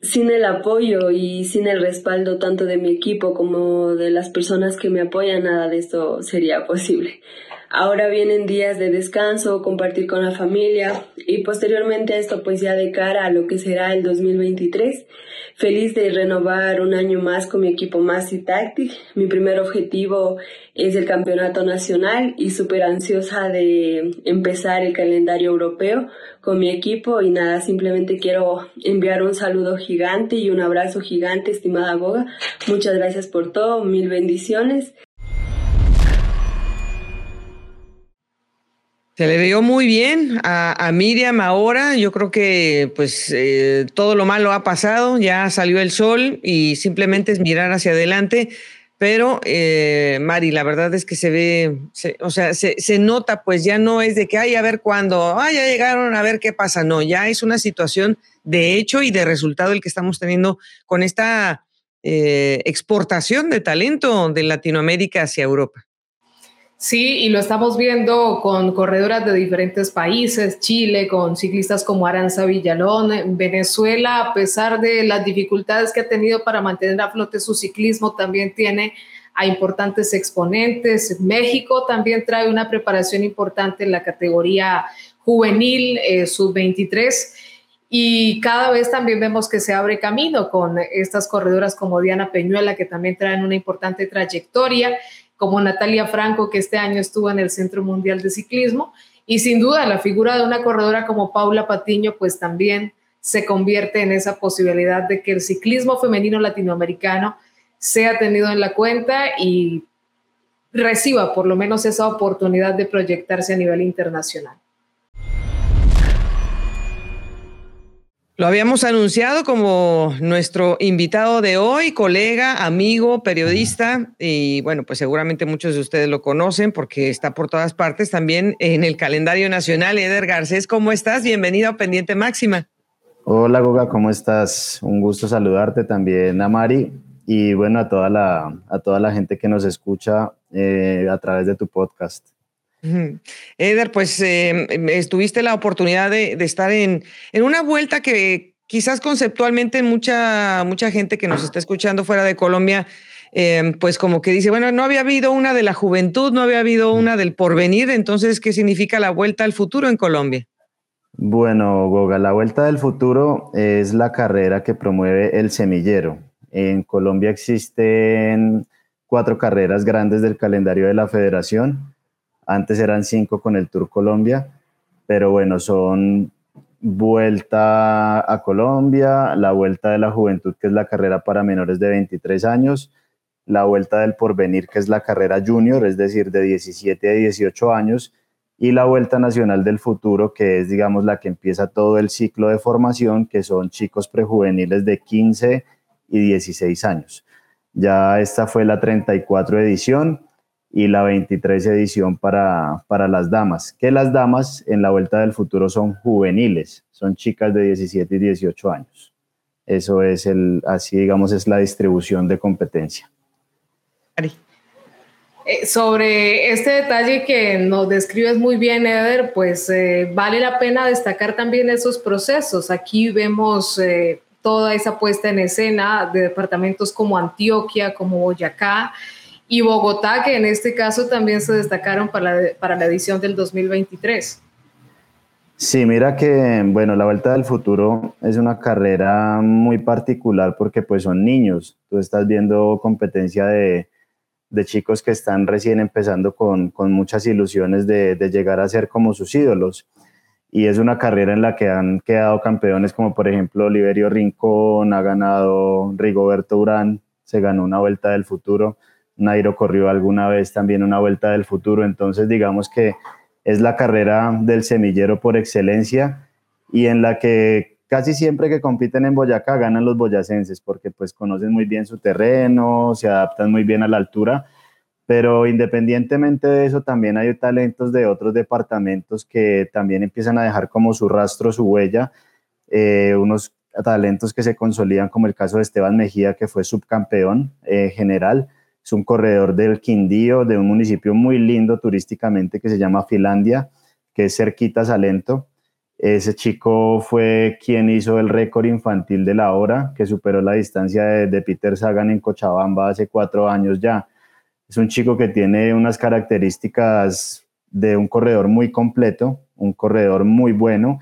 Sin el apoyo y sin el respaldo tanto de mi equipo como de las personas que me apoyan, nada de esto sería posible. Ahora vienen días de descanso, compartir con la familia y posteriormente esto pues ya de cara a lo que será el 2023. Feliz de renovar un año más con mi equipo Masi Tactic. Mi primer objetivo es el campeonato nacional y súper ansiosa de empezar el calendario europeo con mi equipo y nada, simplemente quiero enviar un saludo gigante y un abrazo gigante, estimada Boga. Muchas gracias por todo, mil bendiciones. Se le vio muy bien a, Miriam ahora. Yo creo que pues eh, todo lo malo ha pasado, ya salió el sol y simplemente es mirar hacia adelante. Pero, eh, Mari, la verdad es que se ve, o sea, se, nota, pues ya no es de que, ay, a ver cuándo, ay, ya llegaron, a ver qué pasa. No, ya es una situación de hecho y de resultado el que estamos teniendo con esta eh, exportación de talento de Latinoamérica hacia Europa. Sí, y lo estamos viendo con corredoras de diferentes países, Chile, con ciclistas como Aranza Villalón, Venezuela, a pesar de las dificultades que ha tenido para mantener a flote su ciclismo, también tiene a importantes exponentes. México también trae una preparación importante en la categoría juvenil eh, sub-23 y cada vez también vemos que se abre camino con estas corredoras como Diana Peñuela, que también traen una importante trayectoria como Natalia Franco, que este año estuvo en el Centro Mundial de Ciclismo. Y sin duda, la figura de una corredora como Paula Patiño, pues también se convierte en esa posibilidad de que el ciclismo femenino latinoamericano sea tenido en la cuenta y reciba por lo menos esa oportunidad de proyectarse a nivel internacional. Lo habíamos anunciado como nuestro invitado de hoy, colega, amigo, periodista, y bueno, pues seguramente muchos de ustedes lo conocen porque está por todas partes también en el calendario nacional. Eder Garcés, ¿cómo estás? Bienvenido a Pendiente Máxima. Hola Goga, ¿cómo estás? Un gusto saludarte también a Mari y bueno, a toda la, a toda la gente que nos escucha eh, a través de tu podcast. Eder, pues eh, estuviste la oportunidad de, estar en, en, una vuelta que quizás conceptualmente mucha, mucha gente que nos está escuchando fuera de Colombia, em, pues como que dice, bueno, no había habido una de la juventud, no había habido una del porvenir, entonces, ¿qué significa la vuelta al futuro en Colombia? Bueno, Goga, la Vuelta del Futuro es la carrera que promueve el semillero. En Colombia existen cuatro carreras grandes del calendario de la federación antes eran cinco con el Tour Colombia, pero bueno, son Vuelta a Colombia, la Vuelta de la Juventud, que es la carrera para menores de 23 años, la Vuelta del Porvenir, que es la carrera junior, es decir, de 17 a 18 años, y la Vuelta Nacional del Futuro, que es, digamos, la que empieza todo el ciclo de formación, que son chicos prejuveniles de 15 y 16 años. Ya esta fue la 34 edición y la 23 edición para, para las damas, que las damas en la Vuelta del Futuro son juveniles, son chicas de 17 y 18 años. Eso es el, así digamos, es la distribución de competencia. Eh, sobre este detalle que nos describes muy bien, Eder, pues eh, vale la pena destacar también esos procesos. Aquí vemos eh, toda esa puesta en escena de departamentos como Antioquia, como Boyacá, y Bogotá, que en este caso también se destacaron para la, para la edición del 2023. Sí, mira que, bueno, la Vuelta del Futuro es una carrera muy particular porque pues son niños. Tú estás viendo competencia de, de chicos que están recién empezando con, con muchas ilusiones de, de, llegar a ser como sus ídolos. Y es una carrera en la que han quedado campeones como por ejemplo Oliverio Rincón, ha ganado Rigoberto Urán, se ganó una Vuelta del Futuro. Nairo corrió alguna vez también una vuelta del futuro, entonces digamos que es la carrera del semillero por excelencia y en la que casi siempre que compiten en Boyacá ganan los boyacenses porque pues conocen muy bien su terreno, se adaptan muy bien a la altura, pero independientemente de eso también hay talentos de otros departamentos que también empiezan a dejar como su rastro, su huella, eh, unos talentos que se consolidan como el caso de Esteban Mejía que fue subcampeón eh, general, es un corredor del Quindío, de un municipio muy lindo turísticamente que se llama Finlandia, que es cerquita a Salento. Ese chico fue quien hizo el récord infantil de la hora, que superó la distancia de, Peter Sagan en Cochabamba hace cuatro años ya. Es un chico que tiene unas características de un corredor muy completo, un corredor muy bueno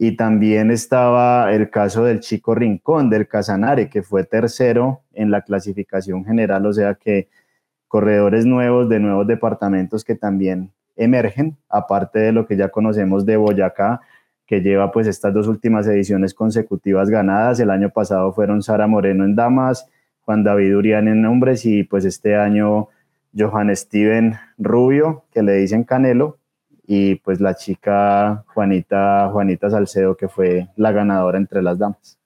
y también estaba el caso del chico Rincón del Casanare, que fue tercero en la clasificación general, o sea que corredores nuevos de nuevos departamentos que también emergen, aparte de lo que ya conocemos de Boyacá, que lleva pues estas dos últimas ediciones consecutivas ganadas. El año pasado fueron Sara Moreno en damas, Juan David Urián en hombres y pues este año Johan Steven Rubio, que le dicen Canelo, y pues la chica Juanita, Juanita Salcedo, que fue la ganadora entre las damas.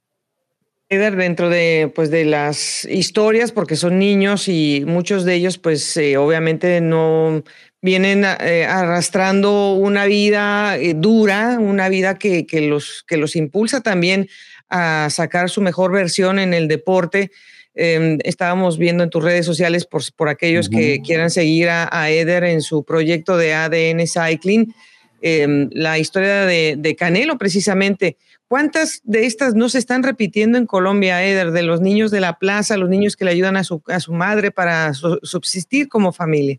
Eder, dentro de, pues, de las historias, porque son niños y muchos de ellos, pues eh, obviamente no vienen eh, arrastrando una vida eh, dura, una vida que, que, los, que los impulsa también a sacar su mejor versión en el deporte. Em, estábamos viendo en tus redes sociales por, por aquellos que quieran seguir a, Eder en su proyecto de ADN Cycling, em, la historia de, Canelo precisamente. ¿Cuántas de estas no se están repitiendo en Colombia, Eder, de los niños de la plaza, los niños que le ayudan a su, a su madre para subsistir como familia?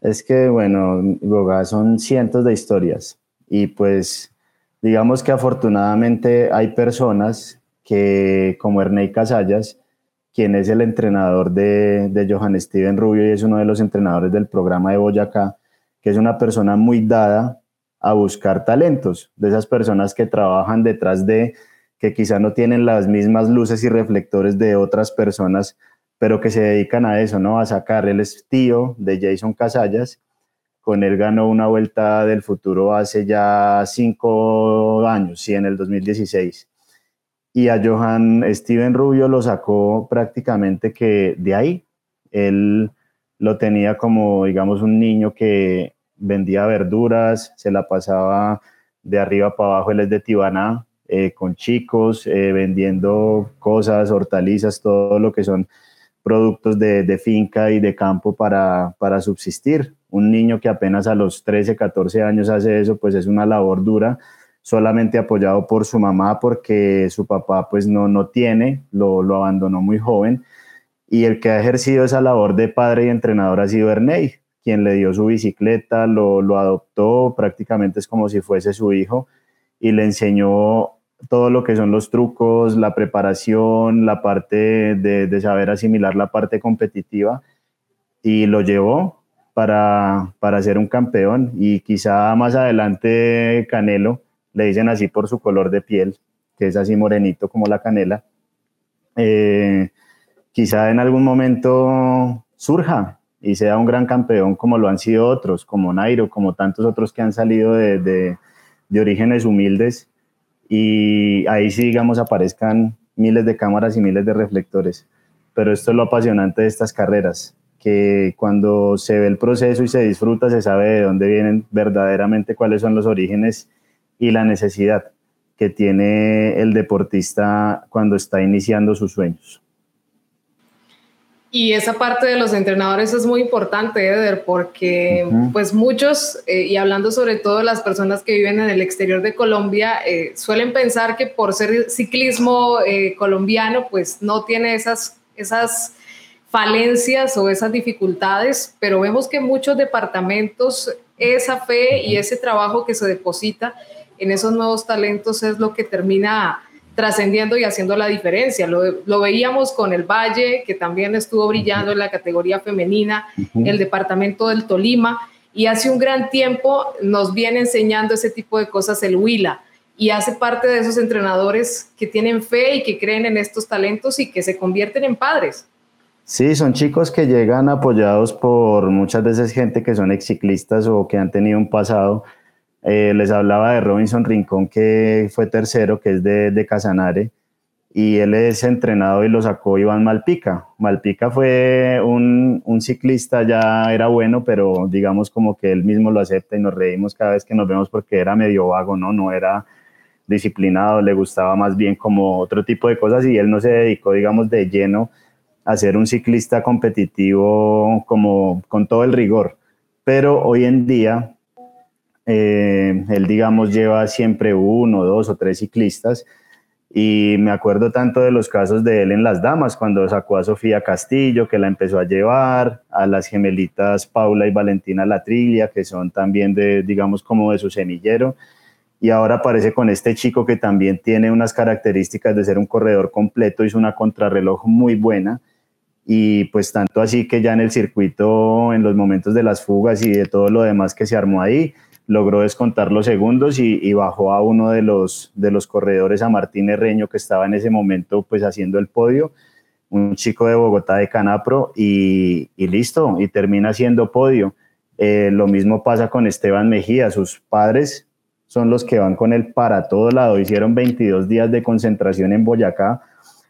Es que, bueno, son cientos de historias y pues digamos que afortunadamente hay personas que, como Ernei Casallas, quien es el entrenador de, Johan Steven Rubio y es uno de los entrenadores del programa de Boyacá, que es una persona muy dada a buscar talentos, de esas personas que trabajan detrás de, que quizá no tienen las mismas luces y reflectores de otras personas, pero que se dedican a eso, ¿no? A sacar. Él es tío de Jason Casallas, con él ganó una vuelta del futuro hace ya cinco años, sí, en el 2016 y a Johan Steven Rubio lo sacó prácticamente que de ahí. Él lo tenía como, digamos, un niño que vendía verduras, se la pasaba de arriba para abajo, él es de Tibaná, eh, con chicos, eh, vendiendo cosas, hortalizas, todo lo que son productos de, finca y de campo para, para, subsistir. Un niño que apenas a los 13, 14 años hace eso, pues es una labor dura, solamente apoyado por su mamá porque su papá pues no, no tiene, lo, lo abandonó muy joven. Y el que ha ejercido esa labor de padre y entrenador ha sido Ernei, quien le dio su bicicleta, lo, lo adoptó, prácticamente es como si fuese su hijo, y le enseñó todo lo que son los trucos, la preparación, la parte de, saber asimilar la parte competitiva y lo llevó para, para ser un campeón y quizá más adelante Canelo, le dicen así por su color de piel, que es así morenito como la canela, eh, quizá en algún momento surja y sea un gran campeón como lo han sido otros, como Nairo, como tantos otros que han salido de, de orígenes humildes y ahí sí, digamos, aparezcan miles de cámaras y miles de reflectores. Pero esto es lo apasionante de estas carreras, que cuando se ve el proceso y se disfruta, se sabe de dónde vienen verdaderamente, cuáles son los orígenes y la necesidad que tiene el deportista cuando está iniciando sus sueños. Y esa parte de los entrenadores es muy importante, Eder, porque pues muchos, eh, y hablando sobre todo de las personas que viven en el exterior de Colombia, eh, suelen pensar que por ser ciclismo eh, colombiano, pues no tiene esas, esas falencias o esas dificultades, pero vemos que muchos departamentos, esa fe y ese trabajo que se deposita en esos nuevos talentos es lo que termina trascendiendo y haciendo la diferencia. Lo, veíamos con el Valle, que también estuvo brillando en la categoría femenina, el departamento del Tolima, y hace un gran tiempo nos viene enseñando ese tipo de cosas el Huila, y hace parte de esos entrenadores que tienen fe y que creen en estos talentos y que se convierten en padres. Sí, son chicos que llegan apoyados por muchas veces gente que son ex ciclistas o que han tenido un pasado eh, les hablaba de Robinson Rincón, que fue tercero, que es de, de, Casanare, y él es entrenado y lo sacó Iván Malpica. Malpica fue un, un, ciclista, ya era bueno, pero digamos como que él mismo lo acepta y nos reímos cada vez que nos vemos porque era medio vago, ¿no? No era disciplinado, le gustaba más bien como otro tipo de cosas y él no se dedicó, digamos, de lleno a ser un ciclista competitivo como con todo el rigor. Pero hoy en día eh, él, digamos, lleva siempre uno, dos o tres ciclistas. Y me acuerdo tanto de los casos de él en las damas, cuando sacó a Sofía Castillo, que la empezó a llevar, a las gemelitas Paula y Valentina Latriglia, que son también de, digamos, como de su semillero. Y ahora aparece con este chico que también tiene unas características de ser un corredor completo, hizo una contrarreloj muy buena. Y pues tanto así que ya en el circuito, en los momentos de las fugas y de todo lo demás que se armó ahí, logró descontar los segundos y, bajó a uno de los, de los corredores, a Martín Herreño, que estaba en ese momento pues haciendo el podio, un chico de Bogotá de Canapro, y, listo, y termina siendo podio. Eh, lo mismo pasa con Esteban Mejía, sus padres son los que van con él para todo lado, hicieron 22 días de concentración en Boyacá,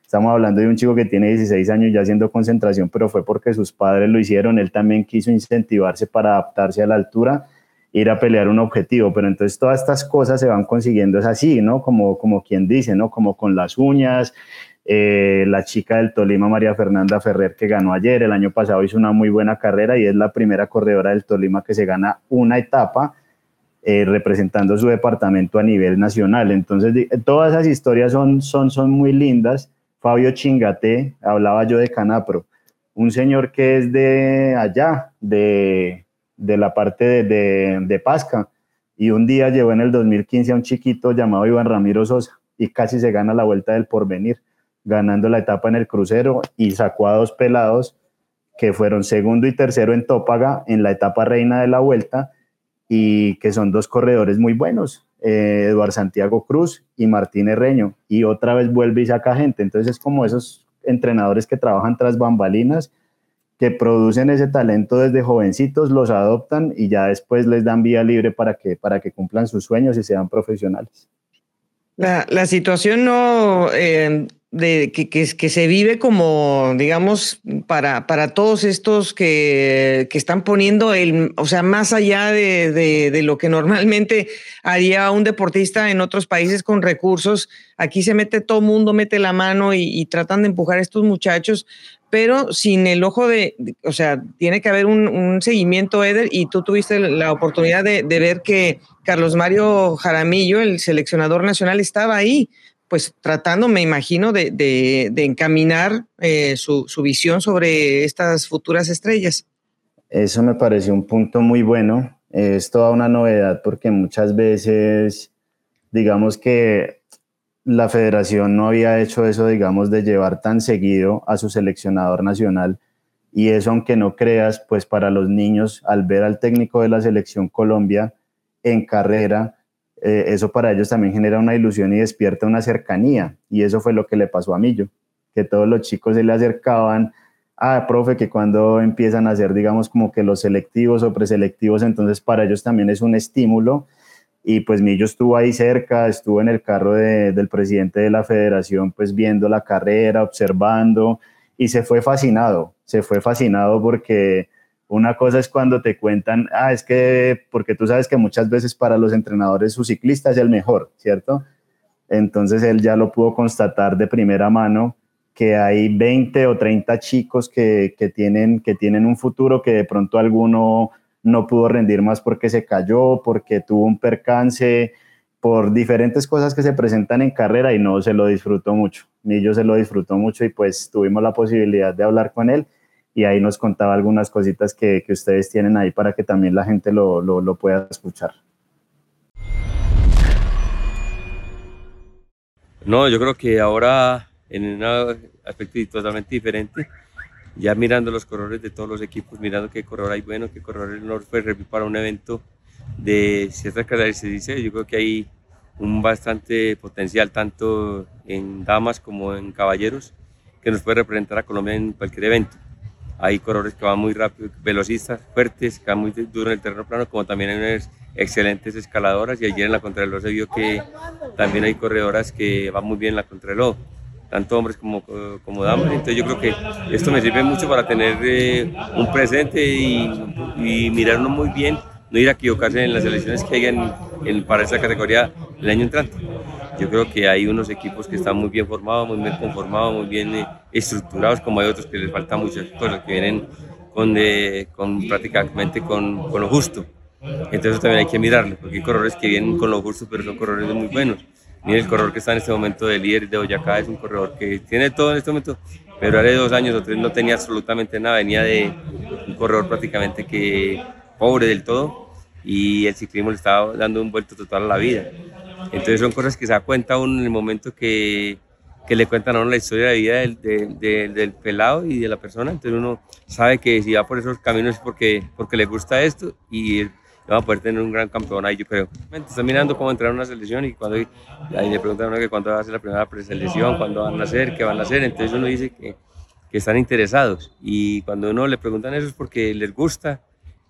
Estamos hablando de un chico que tiene 16 años ya haciendo concentración, pero fue porque sus padres lo hicieron. Él también quiso incentivarse para adaptarse a la altura ir a pelear un objetivo, pero entonces todas estas cosas se van consiguiendo es así, ¿no? Como, como quien dice, ¿no? Como con las uñas, eh, la chica del Tolima, María Fernanda Ferrer, que ganó ayer, el año pasado hizo una muy buena carrera y es la primera corredora del Tolima que se gana una etapa eh, representando su departamento a nivel nacional. Entonces, todas esas historias son, son, son muy lindas. Fabio Chingate, hablaba yo de Canapro, un señor que es de allá, de, de la parte de, de, Pasca. Y un día llevó en el 2015 a un chiquito llamado Iván Ramiro Sosa y casi se gana la vuelta del porvenir, ganando la etapa en el crucero y sacó a dos pelados que fueron segundo y tercero en Tópaga en la etapa reina de la vuelta y que son dos corredores muy buenos, eh, Eduardo Santiago Cruz y Martín Herreño, y otra vez vuelve y saca gente. Entonces es como esos entrenadores que trabajan tras bambalinas que producen ese talento desde jovencitos, los adoptan y ya después les dan vía libre para que, para que cumplan sus sueños y sean profesionales. La, la situación no eh, de que, que, se vive como, digamos, para, para todos estos que, que están poniendo el, o sea, más allá de, de, lo que normalmente haría un deportista en otros países con recursos, aquí se mete todo mundo, mete la mano y, y tratan de empujar a estos muchachos, pero sin el ojo de, o sea, tiene que haber un, un seguimiento, Eder, y tú tuviste la oportunidad de, de ver que Carlos Mario Jaramillo, el seleccionador nacional, estaba ahí pues tratando, me imagino, de, de, encaminar eh, su, su, visión sobre estas futuras estrellas. Eso me pareció un punto muy bueno. Es toda una novedad porque muchas veces, digamos que la federación no había hecho eso, digamos, de llevar tan seguido a su seleccionador nacional. Y eso, aunque no creas, pues para los niños, al ver al técnico de la selección Colombia en carrera, eh, eso para ellos también genera una ilusión y despierta una cercanía. Y eso fue lo que le pasó a Millo, que todos los chicos se le acercaban, ah, profe, que cuando empiezan a hacer, digamos, como que los selectivos o preselectivos, entonces para ellos también es un estímulo. Y pues Millo estuvo ahí cerca, estuvo en el carro de, del presidente de la federación, pues viendo la carrera, observando, y se fue fascinado, se fue fascinado porque una cosa es cuando te cuentan, ah, es que, porque tú sabes que muchas veces para los entrenadores su ciclista es el mejor, ¿cierto? Entonces él ya lo pudo constatar de primera mano que hay 20 o 30 chicos que, tienen, que tienen un futuro que de pronto alguno no pudo rendir más porque se cayó, porque tuvo un percance, por diferentes cosas que se presentan en carrera y no se lo disfrutó mucho. Ni yo se lo disfrutó mucho y pues tuvimos la posibilidad de hablar con él y ahí nos contaba algunas cositas que, que ustedes tienen ahí para que también la gente lo, lo, lo pueda escuchar. No, yo creo que ahora en un aspecto totalmente diferente, ya mirando los corredores de todos los equipos, mirando qué corredor hay bueno, qué corredor no puede para un evento de ciertas características, yo creo que hay un bastante potencial tanto en damas como en caballeros que nos puede representar a Colombia en cualquier evento. Hay corredores que van muy rápido, velocistas, fuertes, que van muy duro en el terreno plano, como también hay unas excelentes escaladoras. Y ayer en la contrarreloj se vio que también hay corredoras que van muy bien en la contrarreloj, tanto hombres como, como damas. Entonces yo creo que esto me sirve mucho para tener eh, un presente y, mirarnos muy bien, no ir a equivocarse en las elecciones que hayan en, para esa categoría el año entrante. Yo creo que hay unos equipos que están muy bien formados, muy bien conformados, muy bien eh, estructurados, como hay otros que les falta muchas cosas, que vienen con, de, con prácticamente con, con, lo justo. Entonces también hay que mirarlo, porque hay corredores que vienen con lo justo, pero son corredores muy buenos. Miren el corredor que está en este momento de líder de Boyacá, es un corredor que tiene todo en este momento, pero hace dos años o tres no tenía absolutamente nada, venía de un corredor prácticamente que pobre del todo, y el ciclismo le estaba dando un vuelto total a la vida. Entonces son cosas que se da cuenta uno en el momento que, que le cuentan a uno la historia de vida del, del, del, pelado y de la persona. Entonces uno sabe que si va por esos caminos es porque, porque le gusta esto y va a poder tener un gran campeón ahí, yo creo. Mirando cómo entrar a una selección y cuando ahí le preguntan a uno que cuándo va a ser la primera preselección, cuándo van a hacer, qué van a hacer. Entonces uno dice que, que están interesados y cuando uno le preguntan eso es porque les gusta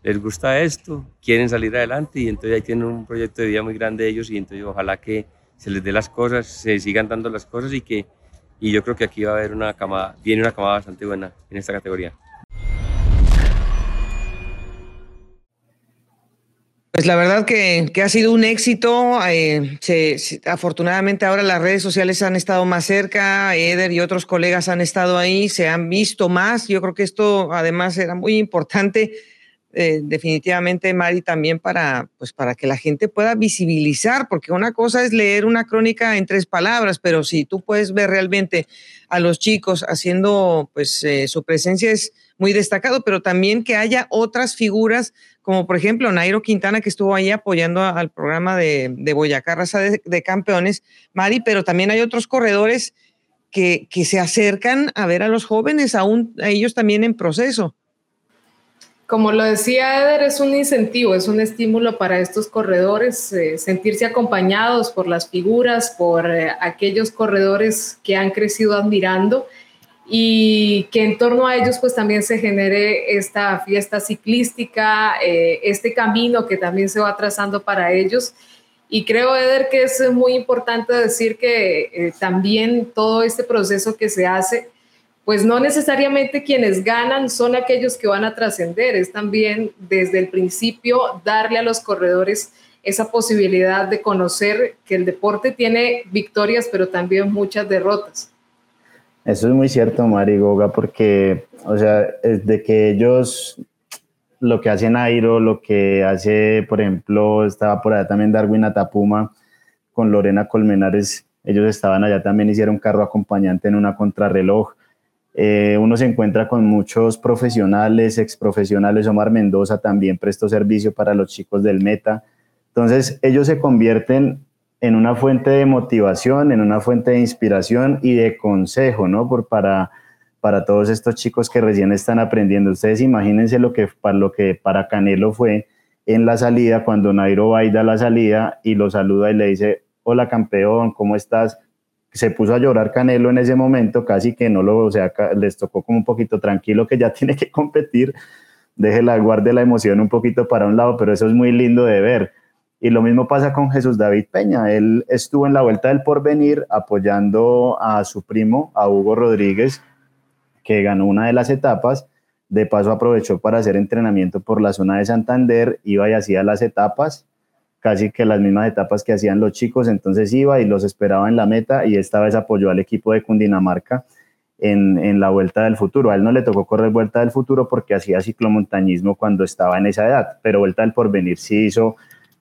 les gusta esto, quieren salir adelante y entonces ahí tienen un proyecto de vida muy grande ellos y entonces ojalá que se les dé las cosas, se sigan dando las cosas y que y yo creo que aquí va a haber una camada, viene una camada bastante buena en esta categoría. Pues la verdad que, que ha sido un éxito. Eh, afortunadamente ahora las redes sociales han estado más cerca, Eder y otros colegas han estado ahí, se han visto más. Yo creo que esto además era muy importante eh, definitivamente, Mari, también para, pues, para que la gente pueda visibilizar, porque una cosa es leer una crónica en tres palabras, pero si tú puedes ver realmente a los chicos haciendo, pues eh, su presencia es muy destacado, pero también que haya otras figuras, como por ejemplo Nairo Quintana, que estuvo ahí apoyando al programa de, Boyacá Raza de, de, Campeones, Mari, pero también hay otros corredores que, que se acercan a ver a los jóvenes, aún a ellos también en proceso. Como lo decía Eder, es un incentivo, es un estímulo para estos corredores, eh, sentirse acompañados por las figuras, por eh, aquellos corredores que han crecido admirando y que en torno a ellos pues también se genere esta fiesta ciclística, eh, este camino que también se va trazando para ellos. Y creo, Eder, que es muy importante decir que también todo este proceso que se hace, pues no necesariamente quienes ganan son aquellos que van a trascender, es también desde el principio darle a los corredores esa posibilidad de conocer que el deporte tiene victorias, pero también muchas derrotas. Eso es muy cierto, Mari Goga, porque, o sea, de que ellos, lo que hacen Airo, lo que hace, por ejemplo, estaba por allá también Darwin Atapuma con Lorena Colmenares, ellos estaban allá también, hicieron carro acompañante en una contrarreloj. Eh, uno se encuentra con muchos profesionales, ex profesionales. Omar Mendoza también prestó servicio para los chicos del Meta. Entonces, ellos se convierten en una fuente de motivación, en una fuente de inspiración y de consejo, ¿no? Por, para, para todos estos chicos que recién están aprendiendo. Ustedes imagínense lo que, para, lo que para Canelo fue en la salida, cuando Nairo va la salida y lo saluda y le dice, hola campeón, ¿cómo estás? Se puso a llorar Canelo en ese momento, casi que no lo, o sea, les tocó como un poquito tranquilo que ya [laughs] tiene que competir, deje la guarde la emoción un poquito para un lado, pero eso es muy lindo de ver y lo mismo pasa con Jesús David Peña. Él estuvo en la Vuelta del Porvenir apoyando a su primo, a Hugo Rodríguez, que ganó una de las etapas. De paso aprovechó para hacer entrenamiento por la zona de Santander, iba y hacía las etapas, casi que las mismas etapas que hacían los chicos, entonces iba y los esperaba en la meta y esta vez apoyó al equipo de Cundinamarca en, en la Vuelta del Futuro. A él no le tocó correr Vuelta del Futuro porque hacía ciclomontañismo cuando estaba en esa edad, pero Vuelta del Porvenir sí hizo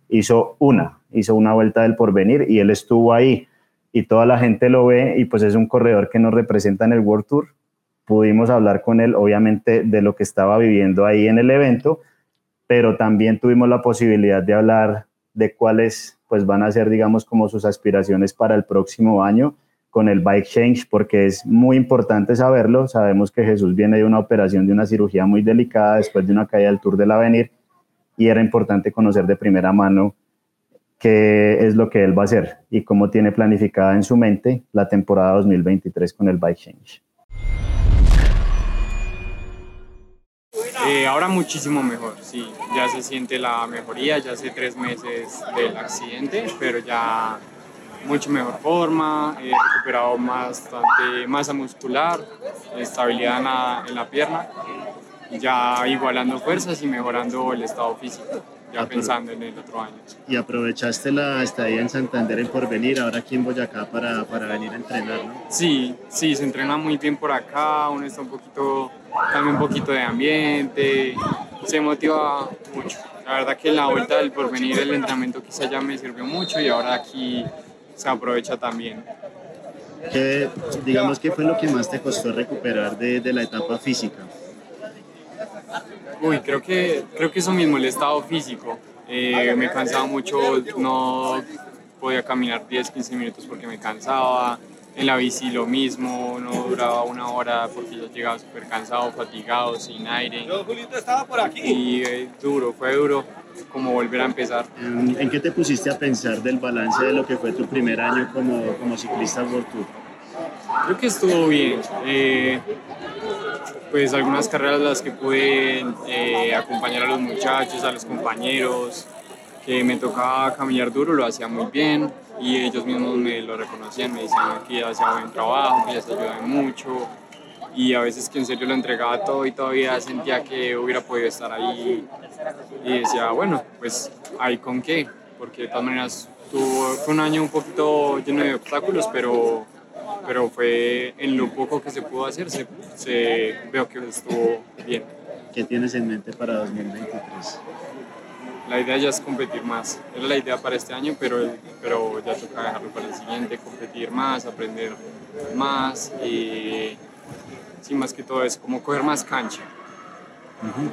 hizo una, hizo una vuelta del porvenir y él estuvo ahí y toda la gente lo ve y pues es un corredor que nos representa en el World Tour. Pudimos hablar con él, obviamente, de lo que estaba viviendo ahí en el evento, pero también tuvimos la posibilidad de hablar de cuáles pues van a ser, digamos, como sus aspiraciones para el próximo año con el Bike Change, porque es muy importante saberlo. Sabemos que Jesús viene de una operación, de una cirugía muy delicada después de una caída del Tour del Avenir y era importante conocer de primera mano qué es lo que él va a hacer y cómo tiene planificada en su mente la temporada 2023 con el Bike Change. Eh, ahora muchísimo mejor, sí, ya se siente la mejoría, ya hace tres meses del accidente, pero ya mucho mejor forma, he recuperado bastante masa muscular, estabilidad en la, en la pierna ya igualando fuerzas y mejorando el estado físico, ya pensando en el otro año. Y aprovechaste la estadía en Santander en Porvenir, ahora aquí en Boyacá para, para venir a entrenar, ¿no? Sí, sí, se entrena muy bien por acá, uno está un poquito, cambia un poquito de ambiente, se motiva mucho. La verdad que la vuelta del Porvenir el entrenamiento quizá ya me sirvió mucho y ahora aquí se aprovecha también. ¿Qué, digamos, ¿qué fue lo que más te costó recuperar de, de la etapa física? Uy, creo que, creo que eso mismo, el estado físico. Eh, me cansaba mucho, no podía caminar 10, 15 minutos porque me cansaba. En la bici lo mismo, no duraba una hora porque yo llegaba súper cansado, fatigado, sin aire. estaba por aquí. Y eh, duro, fue duro como volver a empezar. ¿En qué te pusiste a pensar del balance de lo que fue tu primer año como, como ciclista World Tour? Creo que estuvo bien. Eh, pues algunas carreras las que pude eh, acompañar a los muchachos, a los compañeros, que me tocaba caminar duro, lo hacía muy bien y ellos mismos me lo reconocían, me decían que hacía buen trabajo, que ya se ayudaban mucho y a veces que en serio lo entregaba todo y todavía sentía que hubiera podido estar ahí y decía, bueno, pues ahí con qué, porque de todas maneras tuvo, fue un año un poquito lleno de obstáculos, pero pero fue en lo poco que se pudo hacer, se, se veo que estuvo bien. ¿Qué tienes en mente para 2023? La idea ya es competir más. Era la idea para este año, pero, pero ya toca dejarlo para el siguiente, competir más, aprender más y sí, más que todo es como coger más cancha.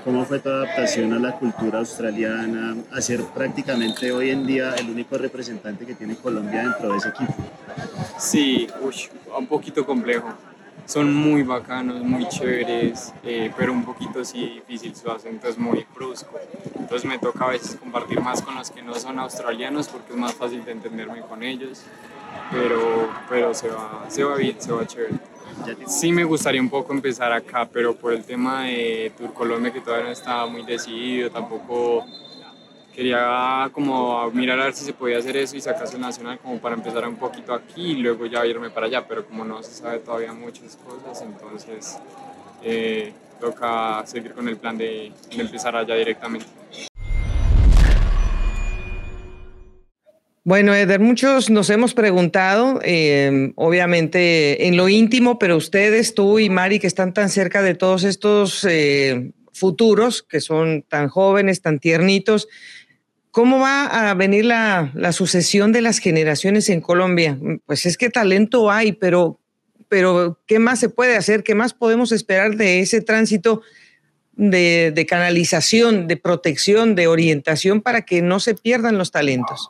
¿Cómo fue tu adaptación a la cultura australiana, a ser prácticamente hoy en día el único representante que tiene Colombia dentro de ese equipo? Sí, un poquito complejo. Son muy bacanos, muy chéveres, eh, pero un poquito sí difícil, su acento es muy brusco. Entonces me toca a veces compartir más con los que no son australianos porque es más fácil de entenderme con ellos, pero, pero se, va, se va bien, se va chévere. Sí me gustaría un poco empezar acá, pero por el tema de Tour Colombia que todavía no estaba muy decidido, tampoco quería como mirar a ver si se podía hacer eso y sacarse el nacional como para empezar un poquito aquí y luego ya irme para allá, pero como no se sabe todavía muchas cosas, entonces eh, toca seguir con el plan de, empezar allá directamente. Bueno, Eder, muchos nos hemos preguntado, eh, obviamente en lo íntimo, pero ustedes, tú y Mari, que están tan cerca de todos estos eh, futuros, que son tan jóvenes, tan tiernitos, ¿cómo va a venir la, sucesión de las generaciones en Colombia? Pues es que talento hay, pero, pero ¿qué más se puede hacer? ¿Qué más podemos esperar de ese tránsito? De canalización, de protección, de orientación para que no se pierdan los talentos.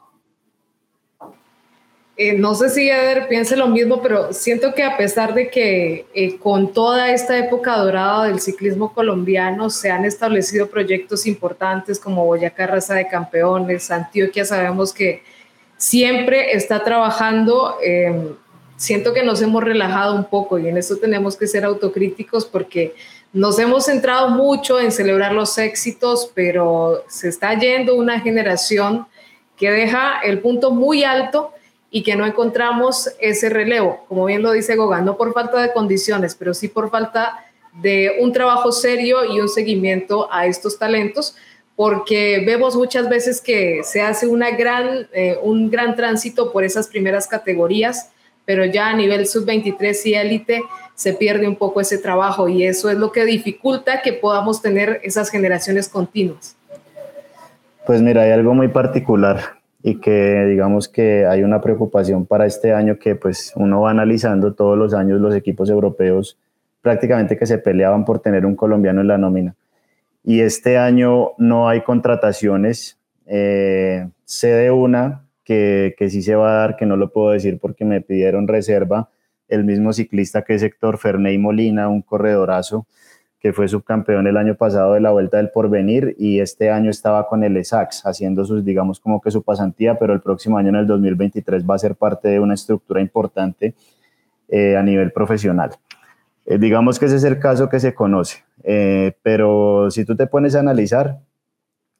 Eh, no sé si Eder piense lo mismo, pero siento que a pesar de que eh, con toda esta época dorada del ciclismo colombiano se han establecido proyectos importantes como Boyacá Raza de Campeones, Antioquia sabemos que siempre está trabajando, eh, siento que nos hemos relajado un poco y en esto tenemos que ser autocríticos porque nos hemos centrado mucho en celebrar los éxitos, pero se está yendo una generación que deja el punto muy alto y que no encontramos ese relevo, como bien lo dice Goga, no por falta de condiciones, pero sí por falta de un trabajo serio y un seguimiento a estos talentos, porque vemos muchas veces que se hace una gran, eh, un gran tránsito por esas primeras categorías, pero ya a nivel sub-23 y élite se pierde un poco ese trabajo y eso es lo que dificulta que podamos tener esas generaciones continuas. Pues mira, hay algo muy particular y que digamos que hay una preocupación para este año que pues uno va analizando todos los años los equipos europeos prácticamente que se peleaban por tener un colombiano en la nómina. Y este año no hay contrataciones. Eh, sé de una que, que sí se va a dar, que no lo puedo decir porque me pidieron reserva, el mismo ciclista que es Héctor Ferney Molina, un corredorazo, que fue subcampeón el año pasado de la Vuelta del Porvenir y este año estaba con el ESAX haciendo sus, digamos, como que su pasantía, pero el próximo año, en el 2023, va a ser parte de una estructura importante eh, a nivel profesional. Eh, digamos que ese es el caso que se conoce, eh, pero si tú te pones a analizar,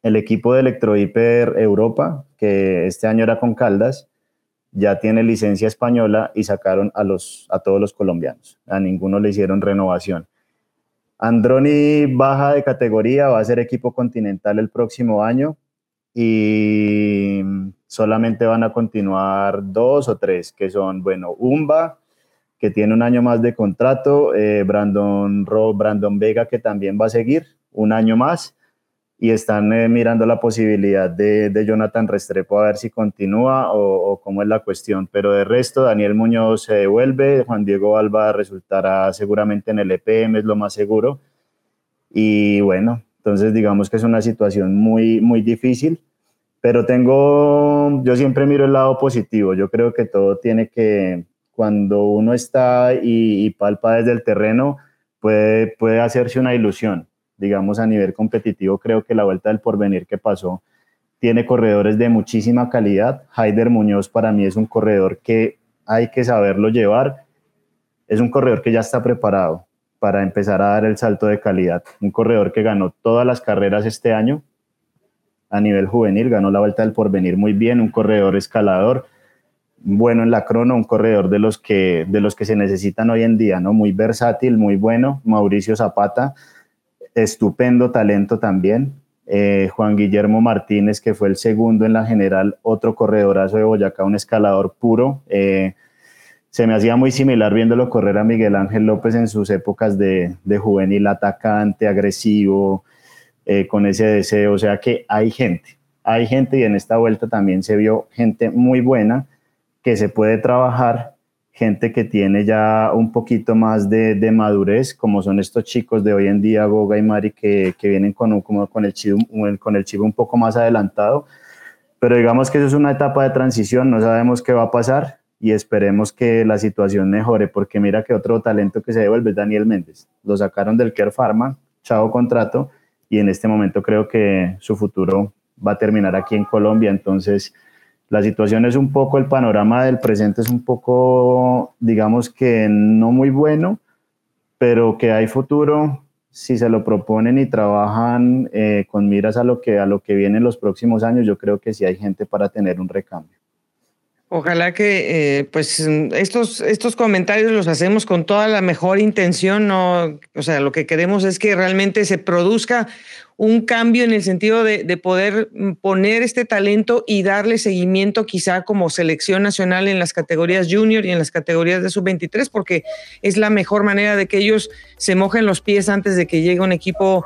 el equipo de Electrohiper Europa, que este año era con Caldas, ya tiene licencia española y sacaron a, los, a todos los colombianos. A ninguno le hicieron renovación. Androni baja de categoría, va a ser equipo continental el próximo año y solamente van a continuar dos o tres, que son, bueno, Umba, que tiene un año más de contrato, eh, Brandon, Brandon Vega, que también va a seguir un año más, y están eh, mirando la posibilidad de, de, Jonathan Restrepo a ver si continúa o, o, cómo es la cuestión. Pero de resto, Daniel Muñoz se devuelve, Juan Diego Alba resultará seguramente en el EPM, es lo más seguro. Y bueno, entonces digamos que es una situación muy, muy difícil, pero tengo, yo siempre miro el lado positivo, yo creo que todo tiene que, cuando uno está y, y palpa desde el terreno, puede, puede hacerse una ilusión digamos, a nivel competitivo, creo que la Vuelta del Porvenir que pasó tiene corredores de muchísima calidad. Haider Muñoz para mí es un corredor que hay que saberlo llevar. Es un corredor que ya está preparado para empezar a dar el salto de calidad. Un corredor que ganó todas las carreras este año a nivel juvenil, ganó la Vuelta del Porvenir muy bien, un corredor escalador, bueno en la crono, un corredor de los que, de los que se necesitan hoy en día, ¿no? Muy versátil, muy bueno. Mauricio Zapata, estupendo talento también. Eh, Juan Guillermo Martínez, que fue el segundo en la general, otro corredorazo de Boyacá, un escalador puro. Eh, se me hacía muy similar viéndolo correr a Miguel Ángel López en sus épocas de, de juvenil, atacante, agresivo, eh, con ese deseo. O sea que hay gente, hay gente y en esta vuelta también se vio gente muy buena que se puede trabajar gente que tiene ya un poquito más de, de, madurez, como son estos chicos de hoy en día, Goga y Mari, que, que vienen con, como con, el chivo, con el chivo un poco más adelantado. Pero digamos que eso es una etapa de transición, no sabemos qué va a pasar y esperemos que la situación mejore, porque mira que otro talento que se devuelve es Daniel Méndez. Lo sacaron del Care Pharma, chavo contrato, y en este momento creo que su futuro va a terminar aquí en Colombia, entonces la situación es un poco, el panorama del presente es un poco, digamos que no muy bueno, pero que hay futuro, si se lo proponen y trabajan eh, con miras a lo que a lo que viene en los próximos años, yo creo que sí hay gente para tener un recambio. Ojalá que eh, pues estos, estos comentarios los hacemos con toda la mejor intención, no, o sea, lo que queremos es que realmente se produzca un cambio en el sentido de, de, poder poner este talento y darle seguimiento quizá como selección nacional en las categorías junior y en las categorías de sub-23, porque es la mejor manera de que ellos se mojen los pies antes de que llegue un equipo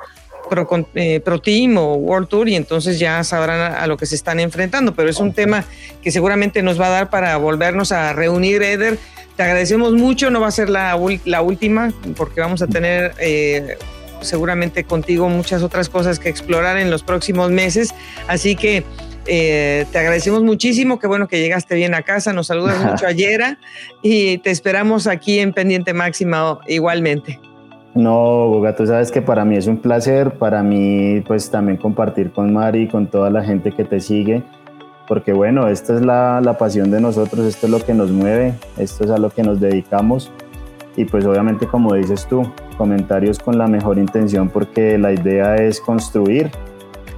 Pro, eh, Pro, Team o World Tour y entonces ya sabrán a, a, lo que se están enfrentando. Pero es un tema que seguramente nos va a dar para volvernos a reunir, Eder. Te agradecemos mucho, no va a ser la, la última porque vamos a tener eh, seguramente contigo muchas otras cosas que explorar en los próximos meses. Así que eh, te agradecemos muchísimo, qué bueno que llegaste bien a casa, nos saludas [laughs] mucho ayer y te esperamos aquí en Pendiente Máxima igualmente. No, Goga, tú sabes que para mí es un placer, para mí pues también compartir con Mari con toda la gente que te sigue, porque bueno, esta es la, la, pasión de nosotros, esto es lo que nos mueve, esto es a lo que nos dedicamos y pues obviamente como dices tú, comentarios con la mejor intención porque la idea es construir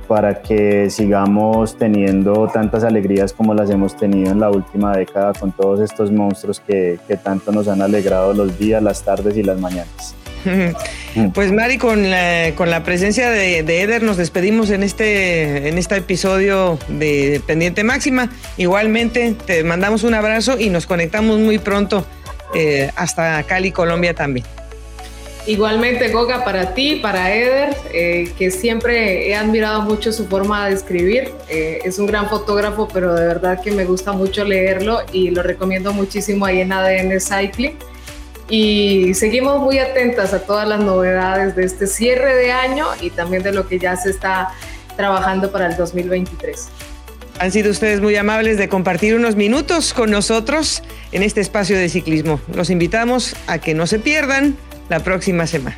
para que sigamos teniendo tantas alegrías como las hemos tenido en la última década con todos estos monstruos que, que tanto nos han alegrado los días, las tardes y las mañanas. Pues Mari, con la, con la presencia de, de, Eder nos despedimos en este, en este episodio de Pendiente Máxima. Igualmente te mandamos un abrazo y nos conectamos muy pronto eh, hasta Cali, Colombia también. Igualmente, Goga, para ti, para Eder, eh, que siempre he admirado mucho su forma de escribir. Eh, es un gran fotógrafo, pero de verdad que me gusta mucho leerlo y lo recomiendo muchísimo ahí en ADN Cycling y seguimos muy atentas a todas las novedades de este cierre de año y también de lo que ya se está trabajando para el 2023. Han sido ustedes muy amables de compartir unos minutos con nosotros en este espacio de ciclismo. Los invitamos a que no se pierdan la próxima semana.